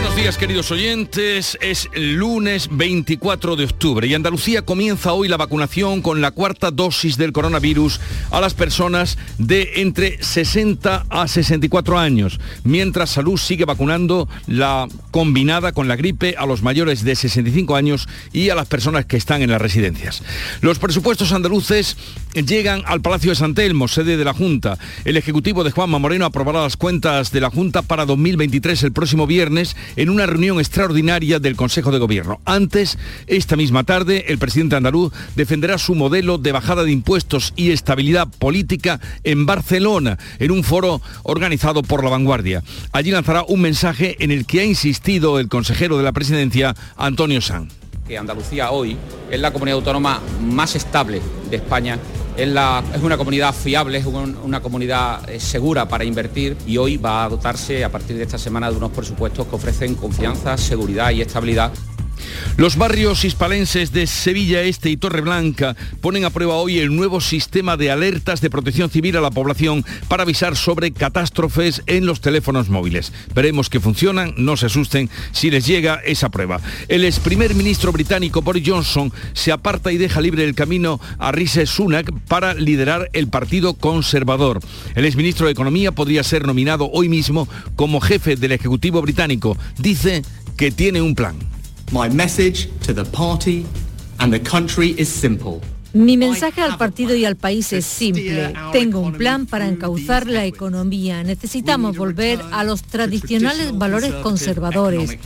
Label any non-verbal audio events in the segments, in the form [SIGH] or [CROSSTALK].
Buenos días queridos oyentes, es lunes 24 de octubre y Andalucía comienza hoy la vacunación con la cuarta dosis del coronavirus a las personas de entre 60 a 64 años, mientras Salud sigue vacunando la combinada con la gripe a los mayores de 65 años y a las personas que están en las residencias. Los presupuestos andaluces llegan al Palacio de San Telmo, sede de la Junta. El Ejecutivo de Juanma Moreno aprobará las cuentas de la Junta para 2023 el próximo viernes en una reunión extraordinaria del Consejo de Gobierno. Antes, esta misma tarde, el presidente andaluz defenderá su modelo de bajada de impuestos y estabilidad política en Barcelona, en un foro organizado por La Vanguardia. Allí lanzará un mensaje en el que ha insistido el consejero de la presidencia, Antonio Sanz. Que Andalucía hoy es la comunidad autónoma más estable de España es, una comunidad fiable, es un, una comunidad eh, segura para invertir y hoy va a dotarse a partir de esta semana de unos presupuestos que ofrecen confianza, seguridad y estabilidad los barrios hispalenses de Sevilla Este y Torreblanca ponen a prueba hoy el nuevo sistema de alertas de protección civil a la población para avisar sobre catástrofes en los teléfonos móviles. Veremos que funcionan, no se asusten si les llega esa prueba. El ex primer ministro británico Boris Johnson se aparta y deja libre el camino a Rishi Sunak para liderar el Partido Conservador. El exministro de Economía podría ser nominado hoy mismo como jefe del Ejecutivo británico. Dice que tiene un plan. My message to the party and the country is simple. Mi mensaje al partido y al país es simple. Tengo un plan para encauzar la economía. Necesitamos volver a los tradicionales valores conservadores.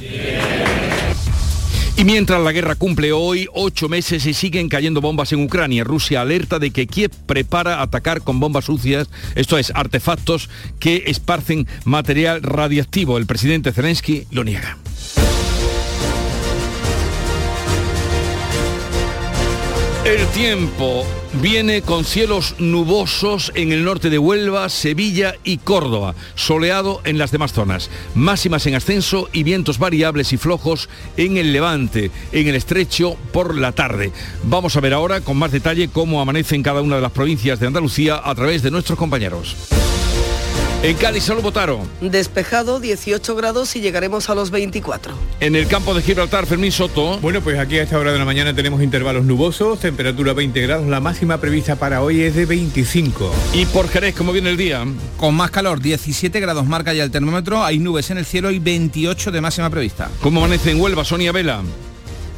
Y mientras la guerra cumple hoy ocho meses y siguen cayendo bombas en Ucrania, Rusia alerta de que Kiev prepara atacar con bombas sucias, esto es, artefactos que esparcen material radiactivo. El presidente Zelensky lo niega. El tiempo viene con cielos nubosos en el norte de Huelva, Sevilla y Córdoba, soleado en las demás zonas, máximas en ascenso y vientos variables y flojos en el levante, en el estrecho por la tarde. Vamos a ver ahora con más detalle cómo amanece en cada una de las provincias de Andalucía a través de nuestros compañeros. En Cádiz solo votaron. Despejado, 18 grados y llegaremos a los 24. En el campo de Gibraltar, Fermín Soto. Bueno, pues aquí a esta hora de la mañana tenemos intervalos nubosos, temperatura 20 grados, la máxima prevista para hoy es de 25. ¿Y por Jerez cómo viene el día? Con más calor, 17 grados marca ya el termómetro, hay nubes en el cielo y 28 de máxima prevista. ¿Cómo amanece en Huelva, Sonia Vela?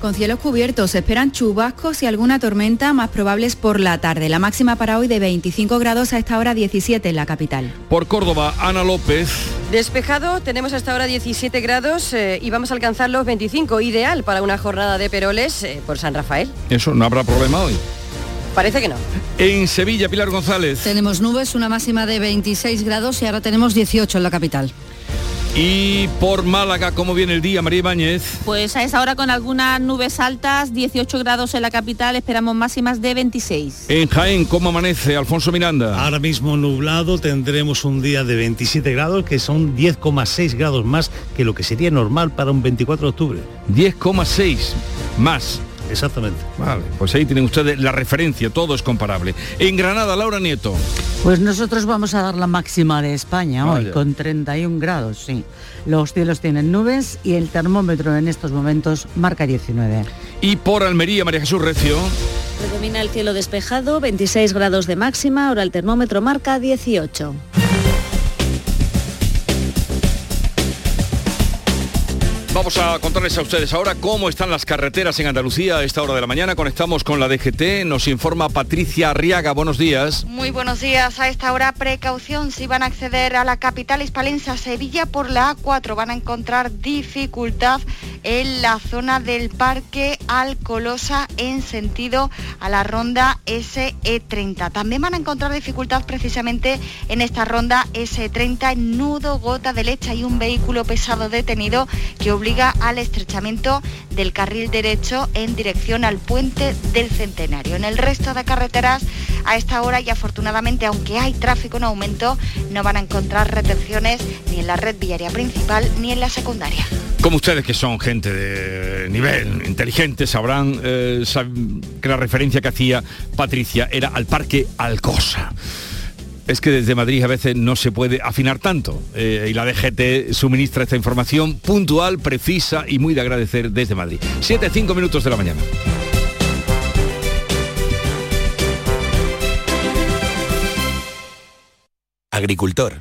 Con cielos cubiertos se esperan chubascos y alguna tormenta más probables por la tarde. La máxima para hoy de 25 grados a esta hora 17 en la capital. Por Córdoba, Ana López. Despejado, tenemos hasta ahora 17 grados eh, y vamos a alcanzar los 25. Ideal para una jornada de peroles eh, por San Rafael. Eso, no habrá problema hoy. Parece que no. En Sevilla, Pilar González. Tenemos nubes, una máxima de 26 grados y ahora tenemos 18 en la capital. Y por Málaga, ¿cómo viene el día, María Ibáñez? Pues a esa hora con algunas nubes altas, 18 grados en la capital, esperamos máximas de 26. En Jaén, ¿cómo amanece, Alfonso Miranda? Ahora mismo nublado, tendremos un día de 27 grados, que son 10,6 grados más que lo que sería normal para un 24 de octubre. 10,6 más. Exactamente. Vale, pues ahí tienen ustedes la referencia, todo es comparable. En Granada, Laura Nieto. Pues nosotros vamos a dar la máxima de España Vaya. hoy, con 31 grados, sí. Los cielos tienen nubes y el termómetro en estos momentos marca 19. Y por Almería, María Jesús Recio. Predomina el cielo despejado, 26 grados de máxima, ahora el termómetro marca 18. Vamos a contarles a ustedes ahora cómo están las carreteras en Andalucía a esta hora de la mañana. Conectamos con la DGT, nos informa Patricia Arriaga. Buenos días. Muy buenos días. A esta hora, precaución si van a acceder a la capital hispalense, Sevilla, por la A4. Van a encontrar dificultad en la zona del Parque Alcolosa en sentido a la ronda SE30. También van a encontrar dificultad precisamente en esta ronda SE30 en nudo gota de leche. Hay un vehículo pesado detenido que obliga al estrechamiento del carril derecho en dirección al puente del Centenario. En el resto de carreteras a esta hora y afortunadamente, aunque hay tráfico en aumento, no van a encontrar retenciones ni en la red viaria principal ni en la secundaria. Como ustedes que son gente de nivel inteligente sabrán eh, que la referencia que hacía Patricia era al Parque Alcosa. Es que desde Madrid a veces no se puede afinar tanto eh, y la DGT suministra esta información puntual, precisa y muy de agradecer desde Madrid. 7, 5 minutos de la mañana. Agricultor,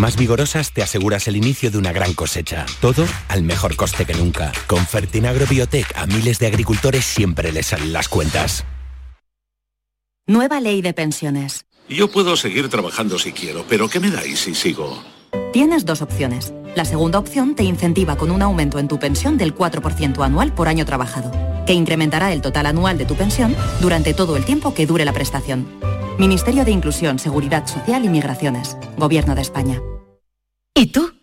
más vigorosas te aseguras el inicio de una gran cosecha. Todo al mejor coste que nunca. Con Fertinagro Biotech a miles de agricultores siempre les salen las cuentas. Nueva ley de pensiones. Yo puedo seguir trabajando si quiero, pero ¿qué me dais si sigo? Tienes dos opciones. La segunda opción te incentiva con un aumento en tu pensión del 4% anual por año trabajado, que incrementará el total anual de tu pensión durante todo el tiempo que dure la prestación. Ministerio de Inclusión, Seguridad Social y Migraciones. Gobierno de España. ¿Y tú?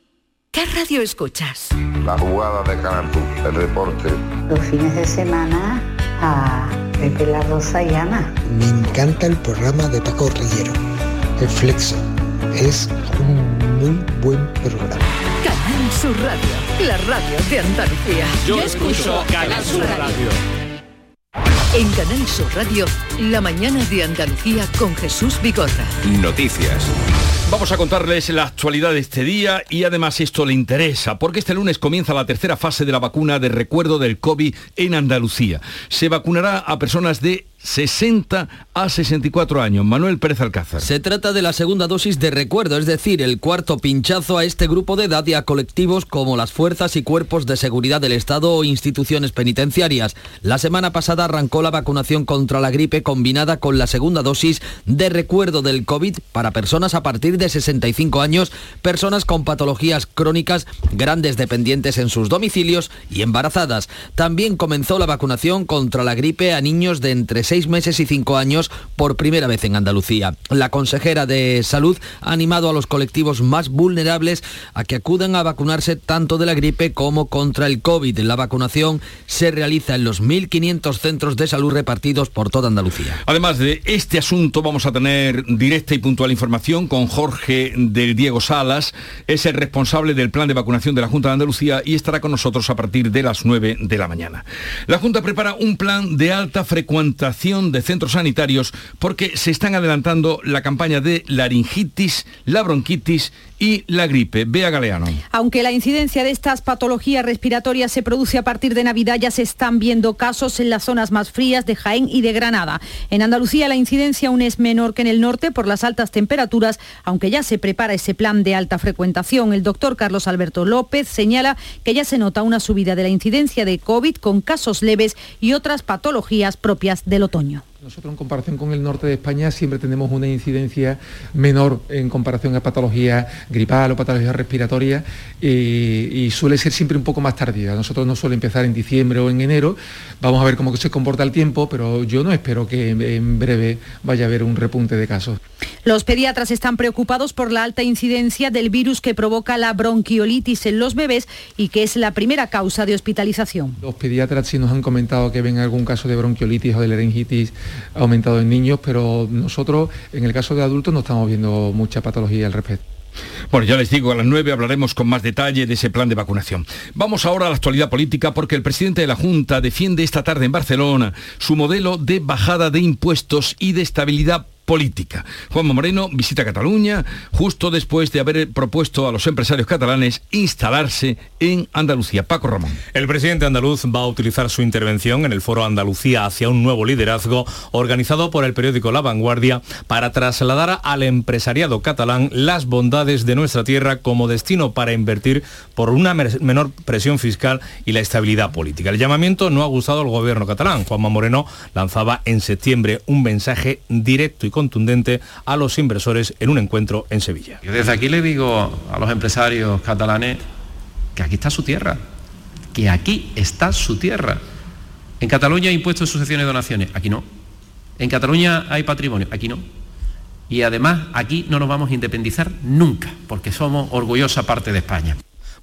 ¿Qué radio escuchas? La jugada de Canal el deporte. Los fines de semana a Pepe La Rosa y Ana. Me encanta el programa de Paco Rillero, El Flexo. Es un muy buen programa. Canal Sur Radio, la radio de Andalucía. Yo escucho Canal Sur Radio. En Canal Sur Radio, la mañana de Andalucía con Jesús Vigorra. Noticias. Vamos a contarles la actualidad de este día y además esto le interesa porque este lunes comienza la tercera fase de la vacuna de recuerdo del COVID en Andalucía. Se vacunará a personas de 60 a 64 años. Manuel Pérez Alcázar. Se trata de la segunda dosis de recuerdo, es decir, el cuarto pinchazo a este grupo de edad y a colectivos como las fuerzas y cuerpos de seguridad del Estado o instituciones penitenciarias. La semana pasada arrancó la vacunación contra la gripe combinada con la segunda dosis de recuerdo del COVID para personas a partir de 65 años, personas con patologías crónicas, grandes dependientes en sus domicilios y embarazadas. También comenzó la vacunación contra la gripe a niños de entre 6 meses y 5 años por primera vez en Andalucía. La consejera de Salud ha animado a los colectivos más vulnerables a que acudan a vacunarse tanto de la gripe como contra el COVID. La vacunación se realiza en los 1.500 centros de salud repartidos por toda Andalucía. Además de este asunto vamos a tener directa y puntual información con Jorge del Diego Salas, es el responsable del plan de vacunación de la Junta de Andalucía y estará con nosotros a partir de las 9 de la mañana. La Junta prepara un plan de alta frecuentación de centros sanitarios porque se están adelantando la campaña de laringitis, la bronquitis y la gripe. Bea Galeano. Aunque la incidencia de estas patologías respiratorias se produce a partir de Navidad, ya se están viendo casos en las zonas más frías de Jaén y de Granada. En Andalucía la incidencia aún es menor que en el norte por las altas temperaturas, aunque ya se prepara ese plan de alta frecuentación. El doctor Carlos Alberto López señala que ya se nota una subida de la incidencia de COVID con casos leves y otras patologías propias del otoño. Nosotros en comparación con el norte de España siempre tenemos una incidencia menor en comparación a patología gripal o patología respiratoria y, y suele ser siempre un poco más tardía. Nosotros no suele empezar en diciembre o en enero. Vamos a ver cómo se comporta el tiempo, pero yo no espero que en, en breve vaya a haber un repunte de casos. Los pediatras están preocupados por la alta incidencia del virus que provoca la bronquiolitis en los bebés y que es la primera causa de hospitalización. Los pediatras sí nos han comentado que ven algún caso de bronquiolitis o de laringitis aumentado en niños, pero nosotros en el caso de adultos no estamos viendo mucha patología al respecto. Bueno, ya les digo, a las 9 hablaremos con más detalle de ese plan de vacunación. Vamos ahora a la actualidad política porque el presidente de la Junta defiende esta tarde en Barcelona su modelo de bajada de impuestos y de estabilidad política. Juanma Moreno visita Cataluña justo después de haber propuesto a los empresarios catalanes instalarse en Andalucía. Paco Ramón. El presidente andaluz va a utilizar su intervención en el foro Andalucía hacia un nuevo liderazgo organizado por el periódico La Vanguardia para trasladar al empresariado catalán las bondades de nuestra tierra como destino para invertir por una menor presión fiscal y la estabilidad política. El llamamiento no ha gustado al gobierno catalán. Juanma Moreno lanzaba en septiembre un mensaje directo y contundente a los inversores en un encuentro en Sevilla. Yo desde aquí le digo a los empresarios catalanes que aquí está su tierra, que aquí está su tierra. En Cataluña hay impuestos de sucesiones y donaciones, aquí no. En Cataluña hay patrimonio, aquí no. Y además aquí no nos vamos a independizar nunca, porque somos orgullosa parte de España.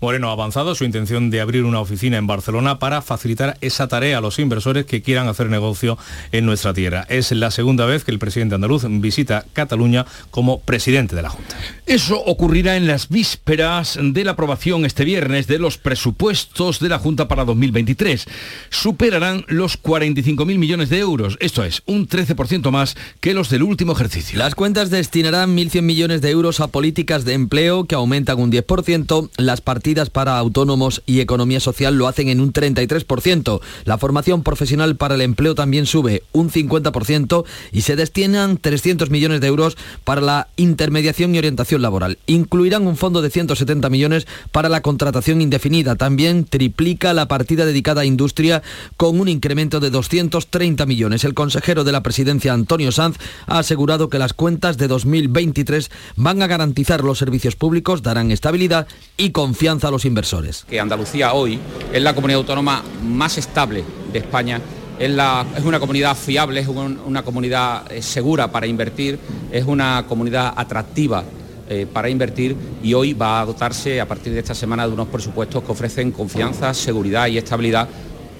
Moreno ha avanzado su intención de abrir una oficina en Barcelona para facilitar esa tarea a los inversores que quieran hacer negocio en nuestra tierra. Es la segunda vez que el presidente andaluz visita Cataluña como presidente de la Junta. Eso ocurrirá en las vísperas de la aprobación este viernes de los presupuestos de la Junta para 2023. Superarán los 45.000 millones de euros, esto es, un 13% más que los del último ejercicio. Las cuentas destinarán 1.100 millones de euros a políticas de empleo que aumentan un 10%, las partidas para autónomos y economía social lo hacen en un 33%. La formación profesional para el empleo también sube un 50% y se destinan 300 millones de euros para la intermediación y orientación laboral. Incluirán un fondo de 170 millones para la contratación indefinida. También triplica la partida dedicada a industria con un incremento de 230 millones. El consejero de la presidencia, Antonio Sanz, ha asegurado que las cuentas de 2023 van a garantizar los servicios públicos, darán estabilidad y confianza a los inversores. Que Andalucía hoy es la comunidad autónoma más estable de España es, la, es, una comunidad fiable, es un, una comunidad eh, segura para invertir, es una comunidad atractiva eh, para invertir y hoy va a dotarse a partir de esta semana de unos presupuestos que ofrecen confianza, seguridad y estabilidad,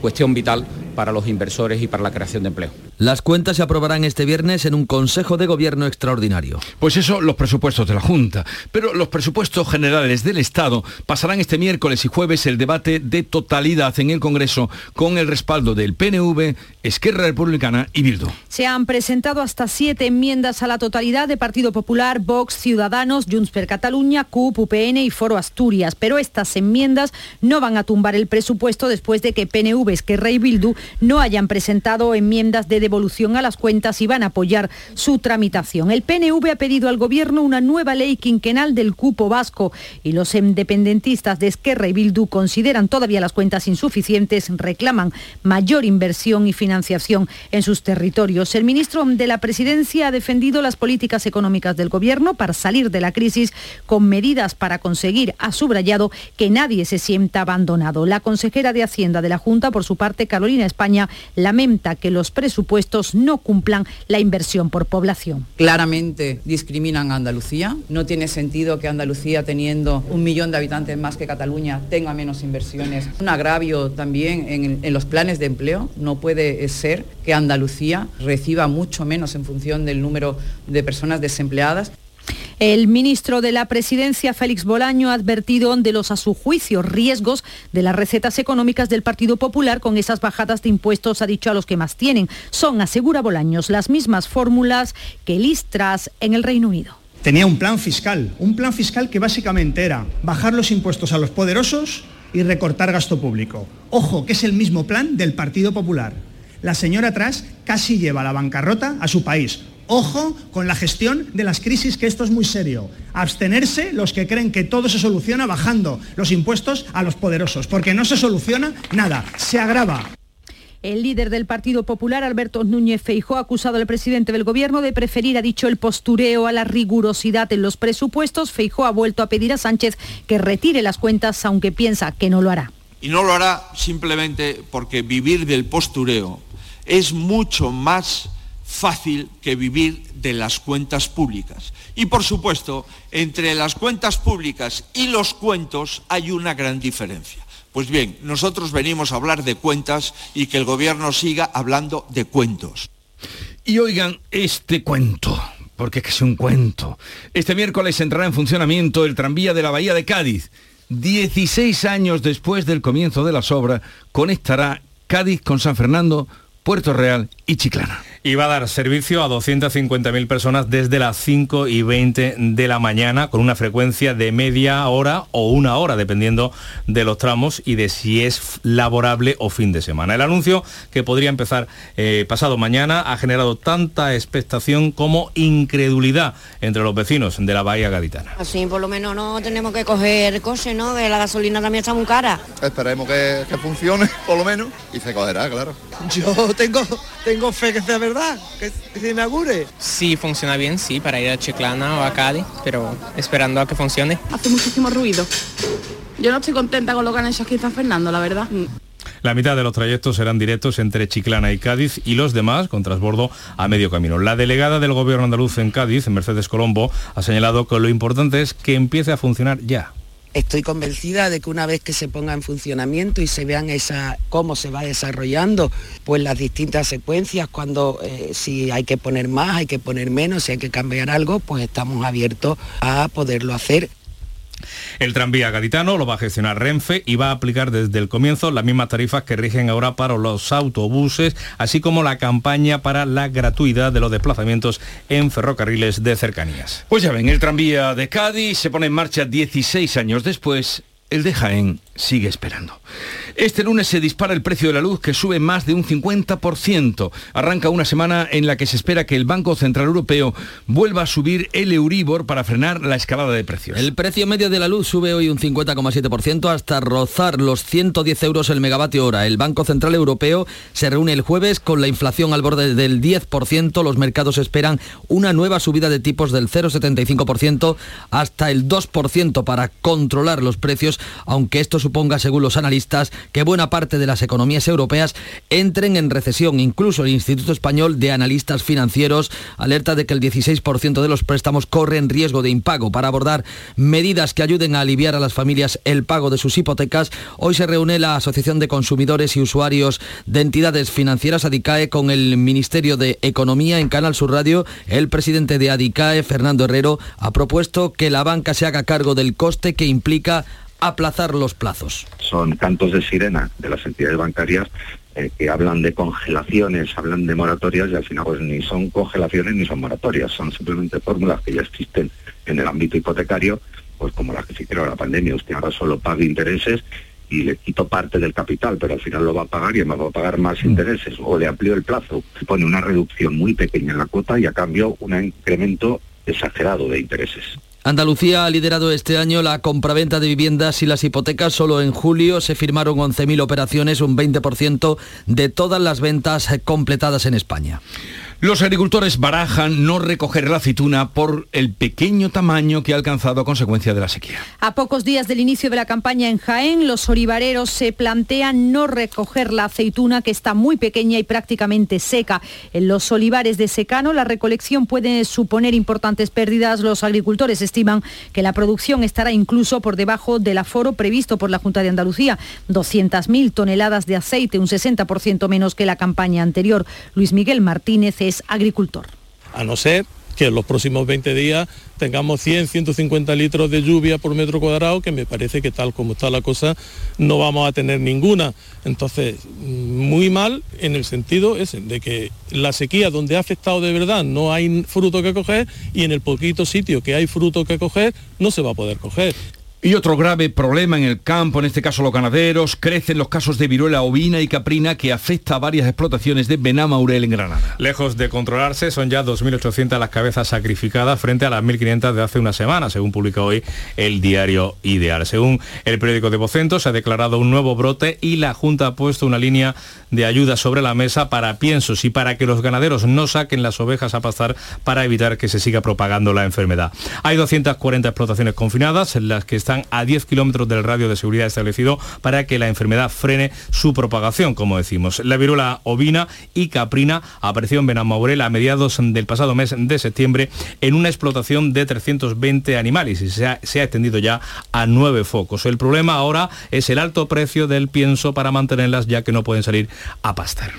cuestión vital para los inversores y para la creación de empleo. Las cuentas se aprobarán este viernes en un Consejo de Gobierno extraordinario. Pues eso, los presupuestos de la Junta. Pero los presupuestos generales del Estado pasarán este miércoles y jueves el debate de totalidad en el Congreso con el respaldo del PNV, Esquerra Republicana y Bildu. Se han presentado hasta siete enmiendas a la totalidad de Partido Popular, Vox, Ciudadanos, Junts per Cataluña, CUP, UPN y Foro Asturias. Pero estas enmiendas no van a tumbar el presupuesto después de que PNV, Esquerra y Bildu no hayan presentado enmiendas de devolución a las cuentas y van a apoyar su tramitación. El PNV ha pedido al Gobierno una nueva ley quinquenal del cupo vasco y los independentistas de Esquerra y Bildu consideran todavía las cuentas insuficientes, reclaman mayor inversión y financiación en sus territorios. El ministro de la Presidencia ha defendido las políticas económicas del Gobierno para salir de la crisis con medidas para conseguir, ha subrayado, que nadie se sienta abandonado. La consejera de Hacienda de la Junta, por su parte, Carolina España, lamenta que los presupuestos no cumplan la inversión por población. Claramente discriminan a Andalucía. No tiene sentido que Andalucía, teniendo un millón de habitantes más que Cataluña, tenga menos inversiones. Un agravio también en, en los planes de empleo. No puede ser que Andalucía reciba mucho menos en función del número de personas desempleadas. El ministro de la Presidencia, Félix Bolaño, ha advertido de los, a su juicio, riesgos de las recetas económicas del Partido Popular con esas bajadas de impuestos, ha dicho a los que más tienen. Son, asegura Bolaños, las mismas fórmulas que Listras en el Reino Unido. Tenía un plan fiscal, un plan fiscal que básicamente era bajar los impuestos a los poderosos y recortar gasto público. Ojo, que es el mismo plan del Partido Popular. La señora atrás casi lleva la bancarrota a su país. Ojo con la gestión de las crisis, que esto es muy serio. Abstenerse los que creen que todo se soluciona bajando los impuestos a los poderosos, porque no se soluciona nada, se agrava. El líder del Partido Popular, Alberto Núñez Feijó, ha acusado al presidente del Gobierno de preferir, ha dicho, el postureo a la rigurosidad en los presupuestos. Feijó ha vuelto a pedir a Sánchez que retire las cuentas, aunque piensa que no lo hará. Y no lo hará simplemente porque vivir del postureo es mucho más fácil que vivir de las cuentas públicas. Y por supuesto, entre las cuentas públicas y los cuentos hay una gran diferencia. Pues bien, nosotros venimos a hablar de cuentas y que el gobierno siga hablando de cuentos. Y oigan este cuento, porque es un cuento. Este miércoles entrará en funcionamiento el tranvía de la Bahía de Cádiz. 16 años después del comienzo de las obras, conectará Cádiz con San Fernando, Puerto Real y Chiclana y va a dar servicio a 250.000 personas desde las 5 y 20 de la mañana con una frecuencia de media hora o una hora, dependiendo de los tramos y de si es laborable o fin de semana. El anuncio, que podría empezar eh, pasado mañana, ha generado tanta expectación como incredulidad entre los vecinos de la Bahía Gaditana. Así por lo menos no tenemos que coger el coche, ¿no? Que la gasolina también está muy cara. Esperemos que, que funcione, por lo menos, y se cogerá, claro. Yo tengo, tengo fe que sea verdad que, se inaugure. Si funciona bien, sí, para ir a Chiclana o a Cádiz, pero esperando a que funcione. Hace muchísimo ruido. Yo no estoy contenta con lo que han hecho aquí está Fernando, la verdad. La mitad de los trayectos serán directos entre Chiclana y Cádiz y los demás con transbordo a medio camino. La delegada del gobierno andaluz en Cádiz, Mercedes Colombo, ha señalado que lo importante es que empiece a funcionar ya. Estoy convencida de que una vez que se ponga en funcionamiento y se vean esa, cómo se va desarrollando pues las distintas secuencias, cuando eh, si hay que poner más, hay que poner menos, si hay que cambiar algo, pues estamos abiertos a poderlo hacer. El tranvía gaditano lo va a gestionar Renfe y va a aplicar desde el comienzo las mismas tarifas que rigen ahora para los autobuses, así como la campaña para la gratuidad de los desplazamientos en ferrocarriles de cercanías. Pues ya ven, el tranvía de Cádiz se pone en marcha 16 años después, el de Jaén sigue esperando. Este lunes se dispara el precio de la luz que sube más de un 50%. Arranca una semana en la que se espera que el Banco Central Europeo vuelva a subir el Euribor para frenar la escalada de precios. El precio medio de la luz sube hoy un 50,7% hasta rozar los 110 euros el megavatio hora. El Banco Central Europeo se reúne el jueves con la inflación al borde del 10%. Los mercados esperan una nueva subida de tipos del 0,75% hasta el 2% para controlar los precios, aunque esto suponga, según los analistas, que buena parte de las economías europeas entren en recesión. Incluso el Instituto Español de Analistas Financieros alerta de que el 16% de los préstamos corren riesgo de impago. Para abordar medidas que ayuden a aliviar a las familias el pago de sus hipotecas, hoy se reúne la Asociación de Consumidores y Usuarios de Entidades Financieras ADICAE con el Ministerio de Economía en Canal Sur Radio. El presidente de ADICAE, Fernando Herrero, ha propuesto que la banca se haga cargo del coste que implica aplazar los plazos. Son cantos de sirena de las entidades bancarias eh, que hablan de congelaciones, hablan de moratorias y al final pues ni son congelaciones ni son moratorias, son simplemente fórmulas que ya existen en el ámbito hipotecario, pues como las que se hicieron la pandemia, usted ahora solo paga intereses y le quito parte del capital, pero al final lo va a pagar y además va a pagar más intereses, o le amplío el plazo, se pone una reducción muy pequeña en la cuota y a cambio un incremento exagerado de intereses. Andalucía ha liderado este año la compraventa de viviendas y las hipotecas. Solo en julio se firmaron 11.000 operaciones, un 20% de todas las ventas completadas en España. Los agricultores barajan no recoger la aceituna por el pequeño tamaño que ha alcanzado a consecuencia de la sequía. A pocos días del inicio de la campaña en Jaén, los olivareros se plantean no recoger la aceituna que está muy pequeña y prácticamente seca. En los olivares de secano la recolección puede suponer importantes pérdidas. Los agricultores estiman que la producción estará incluso por debajo del aforo previsto por la Junta de Andalucía. 200.000 toneladas de aceite, un 60% menos que la campaña anterior. Luis Miguel Martínez es agricultor. A no ser que en los próximos 20 días tengamos 100, 150 litros de lluvia por metro cuadrado, que me parece que tal como está la cosa no vamos a tener ninguna. Entonces, muy mal en el sentido ese, de que la sequía donde ha afectado de verdad no hay fruto que coger y en el poquito sitio que hay fruto que coger no se va a poder coger. Y otro grave problema en el campo, en este caso los ganaderos, crecen los casos de viruela ovina y caprina que afecta a varias explotaciones de Benamaurel en Granada. Lejos de controlarse, son ya 2.800 las cabezas sacrificadas frente a las 1.500 de hace una semana, según publica hoy el diario Ideal. Según el periódico de Vocento, se ha declarado un nuevo brote y la Junta ha puesto una línea de ayuda sobre la mesa para piensos y para que los ganaderos no saquen las ovejas a pastar para evitar que se siga propagando la enfermedad. Hay 240 explotaciones confinadas en las que están a 10 kilómetros del radio de seguridad establecido para que la enfermedad frene su propagación, como decimos. La viruela ovina y caprina apareció en Benamaurel a mediados del pasado mes de septiembre en una explotación de 320 animales y se ha, se ha extendido ya a nueve focos. El problema ahora es el alto precio del pienso para mantenerlas ya que no pueden salir a pastar.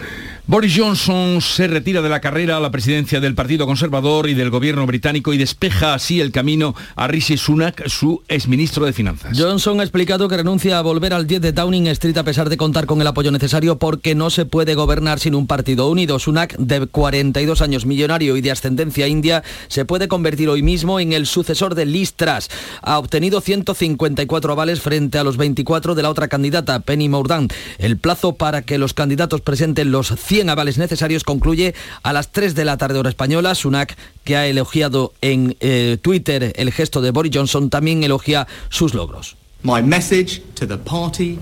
Boris Johnson se retira de la carrera a la presidencia del Partido Conservador y del gobierno británico y despeja así el camino a Rishi Sunak, su exministro de Finanzas. Johnson ha explicado que renuncia a volver al 10 de Downing Street a pesar de contar con el apoyo necesario porque no se puede gobernar sin un partido unido. Sunak, de 42 años millonario y de ascendencia india, se puede convertir hoy mismo en el sucesor de Liz Truss. Ha obtenido 154 avales frente a los 24 de la otra candidata, Penny Mordaunt. El plazo para que los candidatos presenten los 100 avales necesarios concluye a las 3 de la tarde hora española. Sunak, que ha elogiado en eh, Twitter el gesto de Boris Johnson, también elogia sus logros. My message to the party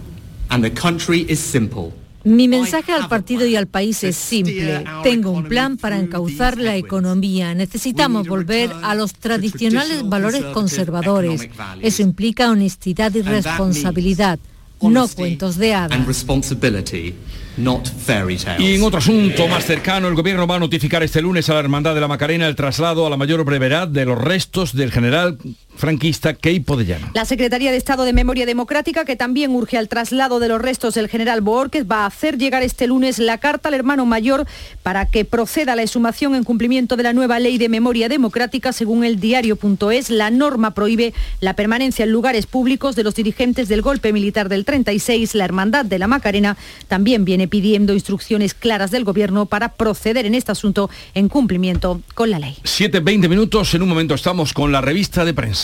and the country is simple. Mi mensaje al partido y al país es simple. Tengo un plan para encauzar la economía. Necesitamos volver a los tradicionales valores conservadores. Eso implica honestidad y responsabilidad, no cuentos de hadas. Y en otro asunto más cercano, el gobierno va a notificar este lunes a la Hermandad de la Macarena el traslado a la mayor brevedad de los restos del general franquista Keipo de Llano. La Secretaría de Estado de Memoria Democrática, que también urge al traslado de los restos del general Boorquez, va a hacer llegar este lunes la carta al hermano mayor para que proceda a la exhumación en cumplimiento de la nueva ley de memoria democrática. Según el diario.es, la norma prohíbe la permanencia en lugares públicos de los dirigentes del golpe militar del 36. La Hermandad de la Macarena también viene pidiendo instrucciones claras del Gobierno para proceder en este asunto en cumplimiento con la ley. 7.20 minutos, en un momento estamos con la revista de prensa.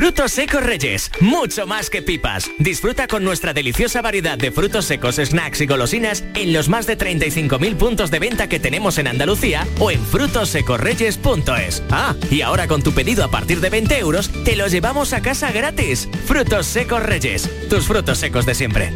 Frutos secos Reyes, mucho más que pipas. Disfruta con nuestra deliciosa variedad de frutos secos, snacks y golosinas en los más de 35.000 puntos de venta que tenemos en Andalucía o en frutosecorreyes.es. Ah, y ahora con tu pedido a partir de 20 euros, te lo llevamos a casa gratis. Frutos secos Reyes, tus frutos secos de siempre.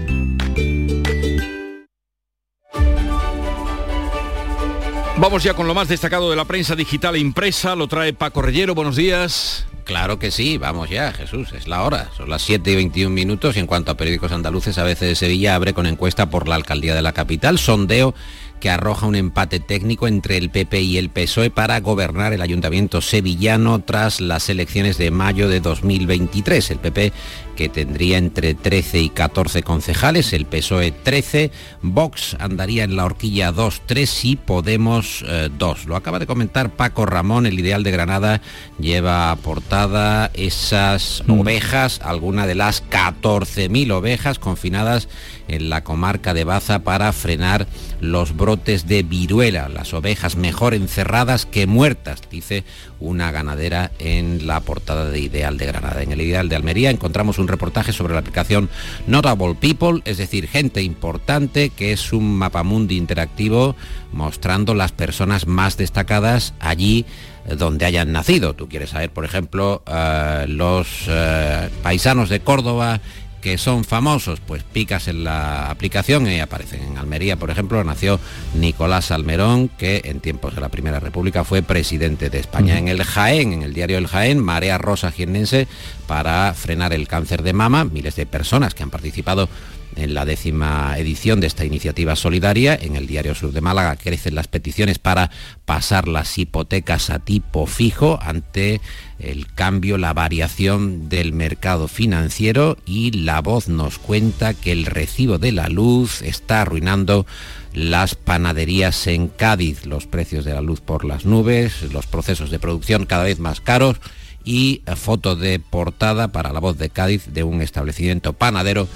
Vamos ya con lo más destacado de la prensa digital e impresa. Lo trae Paco Reyero. Buenos días. Claro que sí, vamos ya, Jesús, es la hora. Son las 7 y 21 minutos y en cuanto a periódicos andaluces, a veces de Sevilla abre con encuesta por la alcaldía de la capital, sondeo que arroja un empate técnico entre el PP y el PSOE para gobernar el ayuntamiento sevillano tras las elecciones de mayo de 2023. El PP que tendría entre 13 y 14 concejales, el PSOE 13, Vox andaría en la horquilla 2-3 y Podemos 2. Eh, Lo acaba de comentar Paco Ramón, el ideal de Granada lleva portada esas mm. ovejas, alguna de las 14.000 ovejas confinadas en la comarca de Baza para frenar los brotes de viruela, las ovejas mejor encerradas que muertas, dice una ganadera en la portada de Ideal de Granada. En el Ideal de Almería encontramos un reportaje sobre la aplicación Notable People, es decir, gente importante, que es un mapamundi interactivo mostrando las personas más destacadas allí eh, donde hayan nacido. Tú quieres saber, por ejemplo, eh, los eh, paisanos de Córdoba que son famosos, pues picas en la aplicación y aparecen. En Almería, por ejemplo, nació Nicolás Almerón, que en tiempos de la Primera República fue presidente de España. En el Jaén, en el diario El Jaén, Marea Rosa Jiennense para frenar el cáncer de mama. Miles de personas que han participado en la décima edición de esta iniciativa solidaria. En el Diario Sur de Málaga crecen las peticiones para pasar las hipotecas a tipo fijo ante el cambio, la variación del mercado financiero y la voz nos cuenta que el recibo de la luz está arruinando las panaderías en Cádiz, los precios de la luz por las nubes, los procesos de producción cada vez más caros y foto de portada para la voz de Cádiz de un establecimiento panadero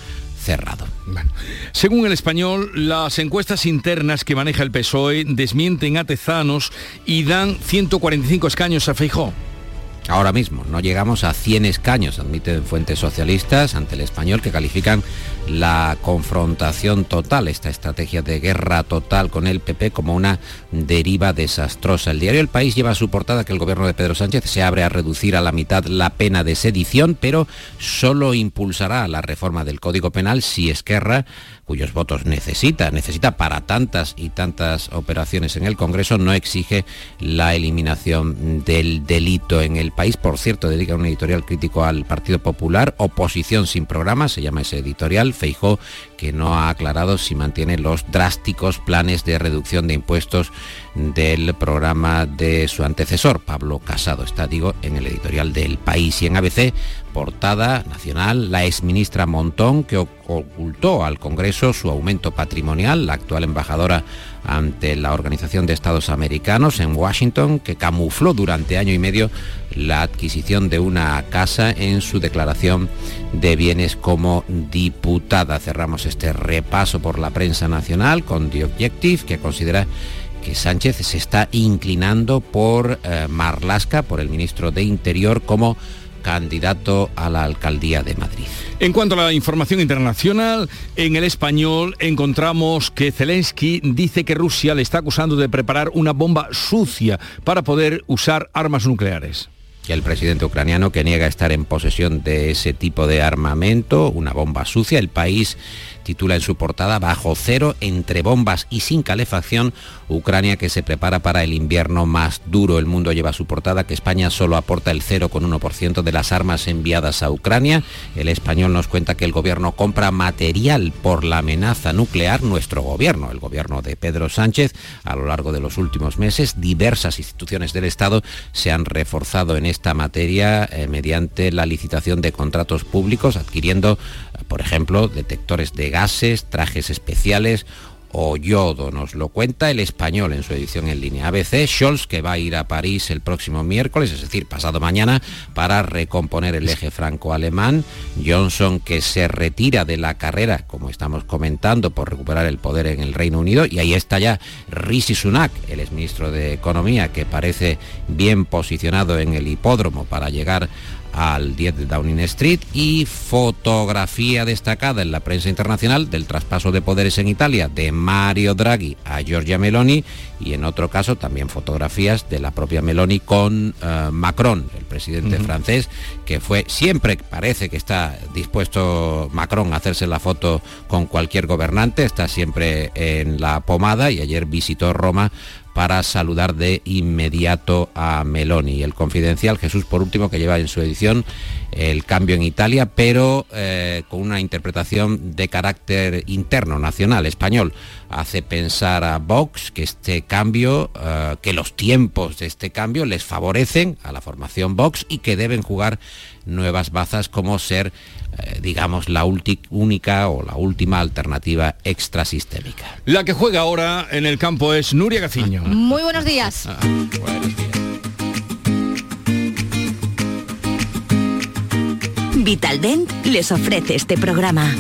cerrado. Según el español, las encuestas internas que maneja el PSOE desmienten a Tezanos y dan 145 escaños a Feijó. Ahora mismo no llegamos a 100 escaños, admiten fuentes socialistas ante el español que califican la confrontación total, esta estrategia de guerra total con el PP como una deriva desastrosa. El diario El País lleva a su portada que el gobierno de Pedro Sánchez se abre a reducir a la mitad la pena de sedición, pero solo impulsará la reforma del Código Penal si Esquerra cuyos votos necesita, necesita para tantas y tantas operaciones en el Congreso, no exige la eliminación del delito en el país. Por cierto, dedica un editorial crítico al Partido Popular, oposición sin programa, se llama ese editorial, Feijó, que no ha aclarado si mantiene los drásticos planes de reducción de impuestos del programa de su antecesor, Pablo Casado. Está, digo, en el editorial del País y en ABC, portada nacional, la exministra Montón, que ocultó al Congreso su aumento patrimonial, la actual embajadora ante la Organización de Estados Americanos en Washington, que camufló durante año y medio la adquisición de una casa en su declaración de bienes como diputada. Cerramos este repaso por la prensa nacional con The Objective, que considera que Sánchez se está inclinando por eh, Marlasca, por el ministro de Interior, como candidato a la alcaldía de Madrid. En cuanto a la información internacional, en el español encontramos que Zelensky dice que Rusia le está acusando de preparar una bomba sucia para poder usar armas nucleares y el presidente ucraniano que niega estar en posesión de ese tipo de armamento, una bomba sucia. El país titula en su portada Bajo cero, entre bombas y sin calefacción, Ucrania que se prepara para el invierno más duro. El mundo lleva su portada que España solo aporta el 0,1% de las armas enviadas a Ucrania. El español nos cuenta que el gobierno compra material por la amenaza nuclear. Nuestro gobierno, el gobierno de Pedro Sánchez, a lo largo de los últimos meses, diversas instituciones del Estado se han reforzado en esta materia eh, mediante la licitación de contratos públicos, adquiriendo, por ejemplo, detectores de gases, trajes especiales o yodo. Nos lo cuenta el español en su edición en línea. ABC, Scholz, que va a ir a París el próximo miércoles, es decir, pasado mañana, para recomponer el eje franco-alemán. Johnson, que se retira de la carrera, como estamos comentando, por recuperar el poder en el Reino Unido. Y ahí está ya Rishi Sunak, el exministro de Economía, que parece bien posicionado en el hipódromo para llegar al 10 de Downing Street y fotografía destacada en la prensa internacional del traspaso de poderes en Italia de Mario Draghi a Giorgia Meloni y en otro caso también fotografías de la propia Meloni con eh, Macron, el presidente francés, que fue siempre parece que está dispuesto Macron a hacerse la foto con cualquier gobernante, está siempre en la pomada y ayer visitó Roma para saludar de inmediato a Meloni. El confidencial Jesús, por último, que lleva en su edición el cambio en Italia, pero eh, con una interpretación de carácter interno, nacional, español. Hace pensar a Vox que este cambio, eh, que los tiempos de este cambio les favorecen a la formación Vox y que deben jugar nuevas bazas como ser, eh, digamos, la única o la última alternativa extrasistémica. La que juega ahora en el campo es Nuria Gaciño. Muy buenos días. Ah, buenos días. Vitaldent les ofrece este programa.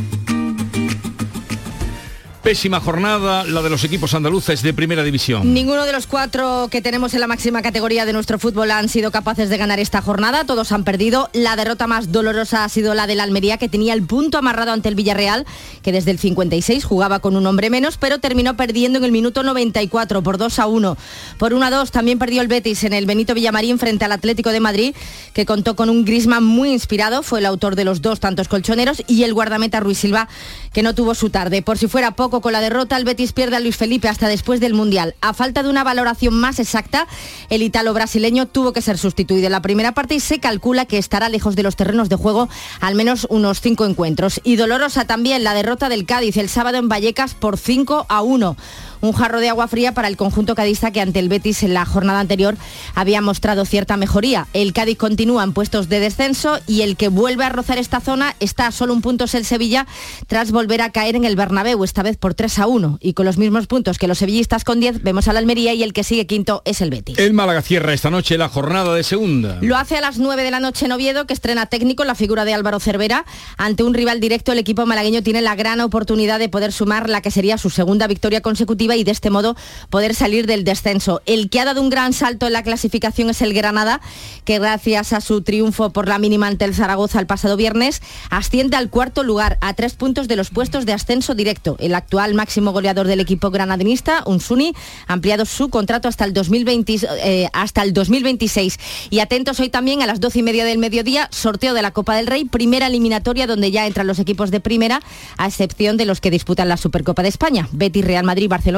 Pésima jornada la de los equipos andaluces de primera división. Ninguno de los cuatro que tenemos en la máxima categoría de nuestro fútbol han sido capaces de ganar esta jornada. Todos han perdido. La derrota más dolorosa ha sido la del Almería, que tenía el punto amarrado ante el Villarreal, que desde el 56 jugaba con un hombre menos, pero terminó perdiendo en el minuto 94 por 2 a 1. Por 1 a 2 también perdió el Betis en el Benito Villamarín frente al Atlético de Madrid, que contó con un Grisman muy inspirado. Fue el autor de los dos tantos colchoneros y el guardameta Ruiz Silva, que no tuvo su tarde. Por si fuera poco, con la derrota el Betis pierde a Luis Felipe hasta después del Mundial. A falta de una valoración más exacta, el italo brasileño tuvo que ser sustituido en la primera parte y se calcula que estará lejos de los terrenos de juego al menos unos cinco encuentros. Y dolorosa también la derrota del Cádiz el sábado en Vallecas por 5 a 1 un jarro de agua fría para el conjunto cadista que ante el Betis en la jornada anterior había mostrado cierta mejoría. El Cádiz continúa en puestos de descenso y el que vuelve a rozar esta zona está a solo un punto es el Sevilla tras volver a caer en el Bernabéu, esta vez por 3 a 1. Y con los mismos puntos que los sevillistas con 10 vemos al Almería y el que sigue quinto es el Betis. El Málaga cierra esta noche la jornada de segunda. Lo hace a las 9 de la noche en Oviedo, que estrena técnico la figura de Álvaro Cervera. Ante un rival directo, el equipo malagueño tiene la gran oportunidad de poder sumar la que sería su segunda victoria consecutiva y de este modo poder salir del descenso. El que ha dado un gran salto en la clasificación es el Granada, que gracias a su triunfo por la mínima ante el Zaragoza el pasado viernes, asciende al cuarto lugar a tres puntos de los puestos de ascenso directo. El actual máximo goleador del equipo granadinista, Unsuni, ha ampliado su contrato hasta el, 2020, eh, hasta el 2026. Y atentos hoy también a las doce y media del mediodía, sorteo de la Copa del Rey, primera eliminatoria donde ya entran los equipos de primera, a excepción de los que disputan la Supercopa de España, Betis, Real Madrid, Barcelona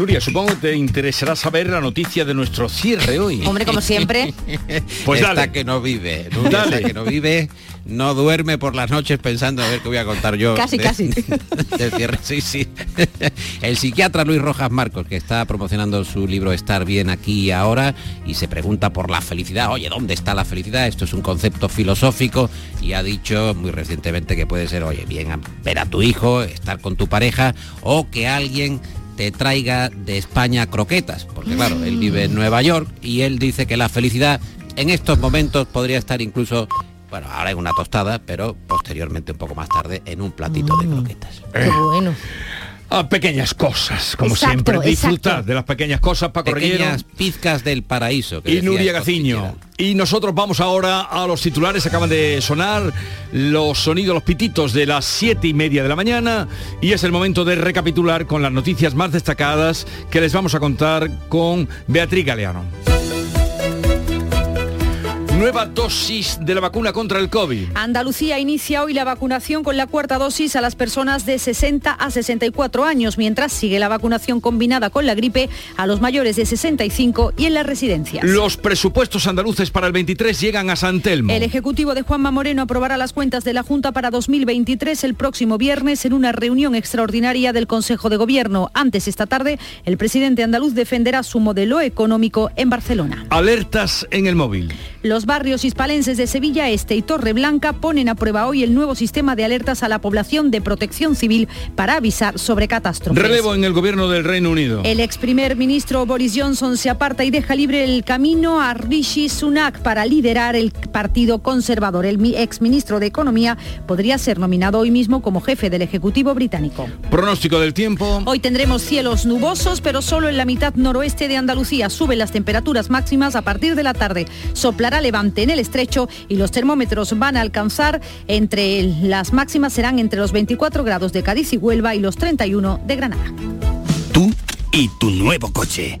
Nuria, supongo que te interesará saber la noticia de nuestro cierre hoy. Hombre, como siempre. [LAUGHS] Pues Esta dale. que no vive, Nuria, Dale. esta que no vive, no duerme por las noches pensando a ver qué voy a contar yo. Casi, de- casi. [LAUGHS] del cierre, sí, sí. [LAUGHS] El psiquiatra Luis Rojas Marcos, que está promocionando su libro Estar bien aquí y ahora, y se pregunta por la felicidad. Oye, ¿dónde está la felicidad? Esto es un concepto filosófico y ha dicho muy recientemente que puede ser, oye, bien a- ver a tu hijo, estar con tu pareja o que alguien te traiga de España croquetas, porque claro, él vive en Nueva York y él dice que la felicidad en estos momentos podría estar incluso, bueno, ahora en una tostada, pero posteriormente un poco más tarde en un platito de croquetas. Qué bueno. Ah, pequeñas cosas, como Exacto, siempre. Disfrutar exacto. de las pequeñas cosas, Paco Pequeñas pizcas del paraíso. que y Nuria Gaciño. Y nosotros vamos ahora a los titulares. Acaban de sonar los sonidos, los pititos de las siete y media de la mañana. Y es el momento de recapitular con las noticias más destacadas que les vamos a contar con Beatriz Galeano. Nueva dosis de la vacuna contra el COVID. Andalucía inicia hoy la vacunación con la cuarta dosis a las personas de 60 a 64 años, mientras sigue la vacunación combinada con la gripe a los mayores de 65 y en las residencias. Los presupuestos andaluces para el 23 llegan a San Telmo. El Ejecutivo de Juanma Moreno aprobará las cuentas de la Junta para 2023 el próximo viernes en una reunión extraordinaria del Consejo de Gobierno. Antes esta tarde, el presidente andaluz defenderá su modelo económico en Barcelona. Alertas en el móvil. Los barrios hispalenses de Sevilla Este y Torreblanca ponen a prueba hoy el nuevo sistema de alertas a la población de protección civil para avisar sobre catástrofes. Relevo en el gobierno del Reino Unido. El ex primer ministro Boris Johnson se aparta y deja libre el camino a Rishi Sunak para liderar el Partido Conservador. El ex ministro de Economía podría ser nominado hoy mismo como jefe del Ejecutivo británico. Pronóstico del tiempo. Hoy tendremos cielos nubosos, pero solo en la mitad noroeste de Andalucía. Suben las temperaturas máximas a partir de la tarde. Soplará levante en el estrecho y los termómetros van a alcanzar entre las máximas serán entre los 24 grados de Cádiz y Huelva y los 31 de Granada. Tú y tu nuevo coche.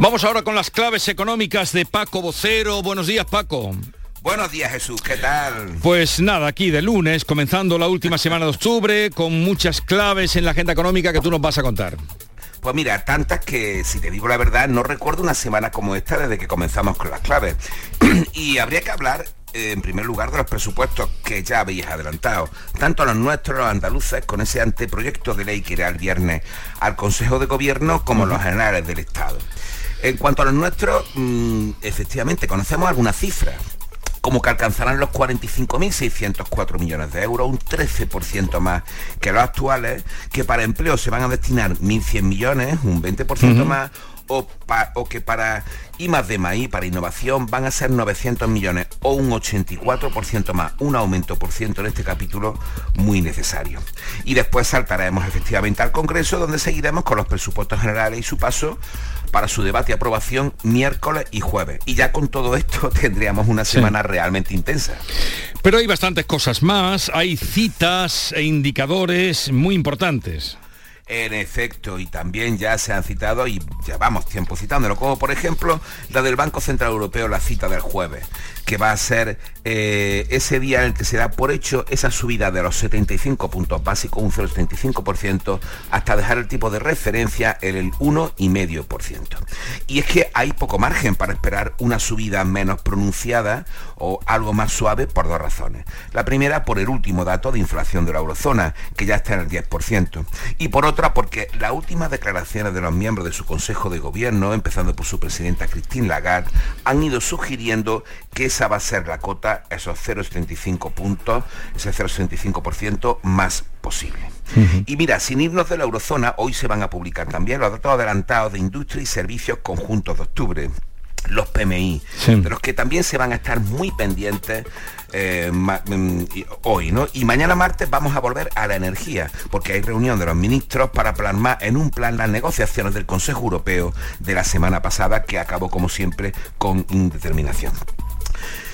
Vamos ahora con las claves económicas de Paco Vocero. Buenos días, Paco. Buenos días Jesús, ¿qué tal? Pues nada, aquí de lunes, comenzando la última semana de octubre, con muchas claves en la agenda económica que tú nos vas a contar. Pues mira, tantas que si te digo la verdad, no recuerdo una semana como esta desde que comenzamos con las claves. [CLEARS THROAT] y habría que hablar eh, en primer lugar de los presupuestos que ya habéis adelantado, tanto los nuestros, los andaluces, con ese anteproyecto de ley que irá el viernes al Consejo de Gobierno, como los generales del Estado. En cuanto a los nuestros, mm, efectivamente, conocemos algunas cifras, como que alcanzarán los 45.604 millones de euros, un 13% más que los actuales, que para empleo se van a destinar 1.100 millones, un 20% Ujú. más, o, pa- o que para I más D más I, para innovación, van a ser 900 millones o un 84% más, un aumento por ciento en este capítulo muy necesario. Y después saltaremos efectivamente al Congreso, donde seguiremos con los presupuestos generales y su paso para su debate y aprobación miércoles y jueves. Y ya con todo esto [LAUGHS] tendríamos una Sí. semana realmente intensa. Pero hay bastantes cosas más, hay citas e indicadores muy importantes. En efecto, y también ya se han citado, y llevamos tiempo citándolo, como por ejemplo la del Banco Central Europeo, la cita del jueves, que va a ser eh, ese día en el que se da por hecho esa subida de los 75 puntos básicos, un 0,75%, hasta dejar el tipo de referencia en el 1,5%. Y es que hay poco margen para esperar una subida menos pronunciada o algo más suave por dos razones. La primera, por el último dato de inflación de la eurozona, que ya está en el 10%. Y por otra, otra porque las últimas declaraciones de los miembros de su Consejo de Gobierno, empezando por su presidenta Christine Lagarde, han ido sugiriendo que esa va a ser la cota, esos 0,75 puntos, ese 0,75% más posible. Y mira, sin irnos de la eurozona, hoy se van a publicar también los datos adelantados de industria y servicios conjuntos de octubre los PMI, de los que también se van a estar muy pendientes eh, mm, hoy, ¿no? Y mañana martes vamos a volver a la energía, porque hay reunión de los ministros para plasmar en un plan las negociaciones del Consejo Europeo de la semana pasada, que acabó como siempre con indeterminación.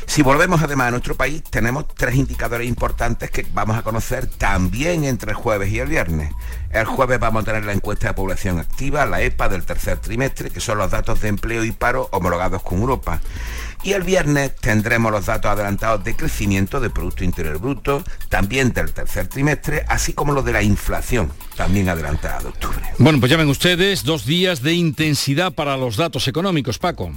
Si volvemos además a nuestro país, tenemos tres indicadores importantes que vamos a conocer también entre el jueves y el viernes. El jueves vamos a tener la encuesta de población activa, la EPA del tercer trimestre, que son los datos de empleo y paro homologados con Europa. Y el viernes tendremos los datos adelantados de crecimiento de Producto Interior Bruto, también del tercer trimestre, así como los de la inflación, también adelantada de octubre. Bueno, pues llamen ustedes dos días de intensidad para los datos económicos, Paco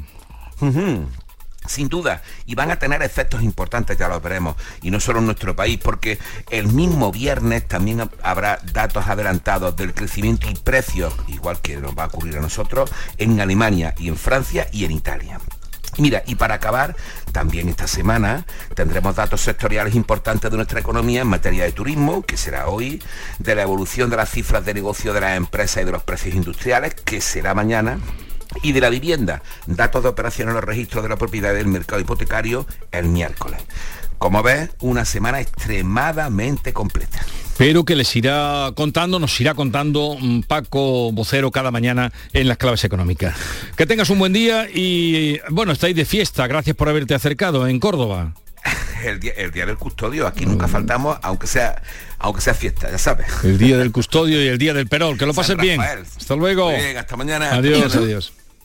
sin duda, y van a tener efectos importantes, ya lo veremos, y no solo en nuestro país, porque el mismo viernes también habrá datos adelantados del crecimiento y precios, igual que nos va a ocurrir a nosotros, en Alemania y en Francia y en Italia. Mira, y para acabar, también esta semana tendremos datos sectoriales importantes de nuestra economía en materia de turismo, que será hoy, de la evolución de las cifras de negocio de las empresas y de los precios industriales, que será mañana, y de la vivienda, datos de operación en los registros de la propiedad del mercado hipotecario el miércoles. Como ves, una semana extremadamente completa. Pero que les irá contando, nos irá contando mm, Paco Vocero cada mañana en las claves económicas. Que tengas un buen día y bueno, estáis de fiesta. Gracias por haberte acercado en Córdoba. [LAUGHS] El día, el día del custodio, aquí nunca faltamos, aunque sea aunque sea fiesta, ya sabes. El día del custodio y el día del perol, que lo pases bien. Hasta luego. Bien, hasta mañana. Adiós, adiós.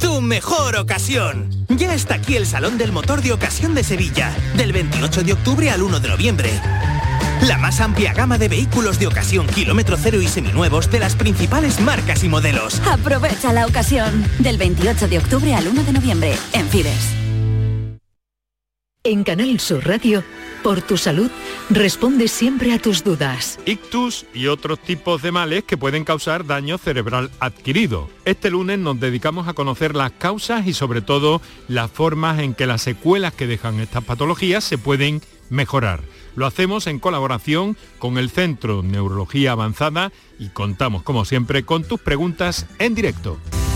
tu mejor ocasión. Ya está aquí el Salón del Motor de Ocasión de Sevilla, del 28 de octubre al 1 de noviembre. La más amplia gama de vehículos de ocasión kilómetro cero y seminuevos de las principales marcas y modelos. Aprovecha la ocasión, del 28 de octubre al 1 de noviembre, en Fides. En Canal Sur Radio, por tu salud, responde siempre a tus dudas. Ictus y otros tipos de males que pueden causar daño cerebral adquirido. Este lunes nos dedicamos a conocer las causas y sobre todo las formas en que las secuelas que dejan estas patologías se pueden mejorar. Lo hacemos en colaboración con el Centro Neurología Avanzada y contamos como siempre con tus preguntas en directo.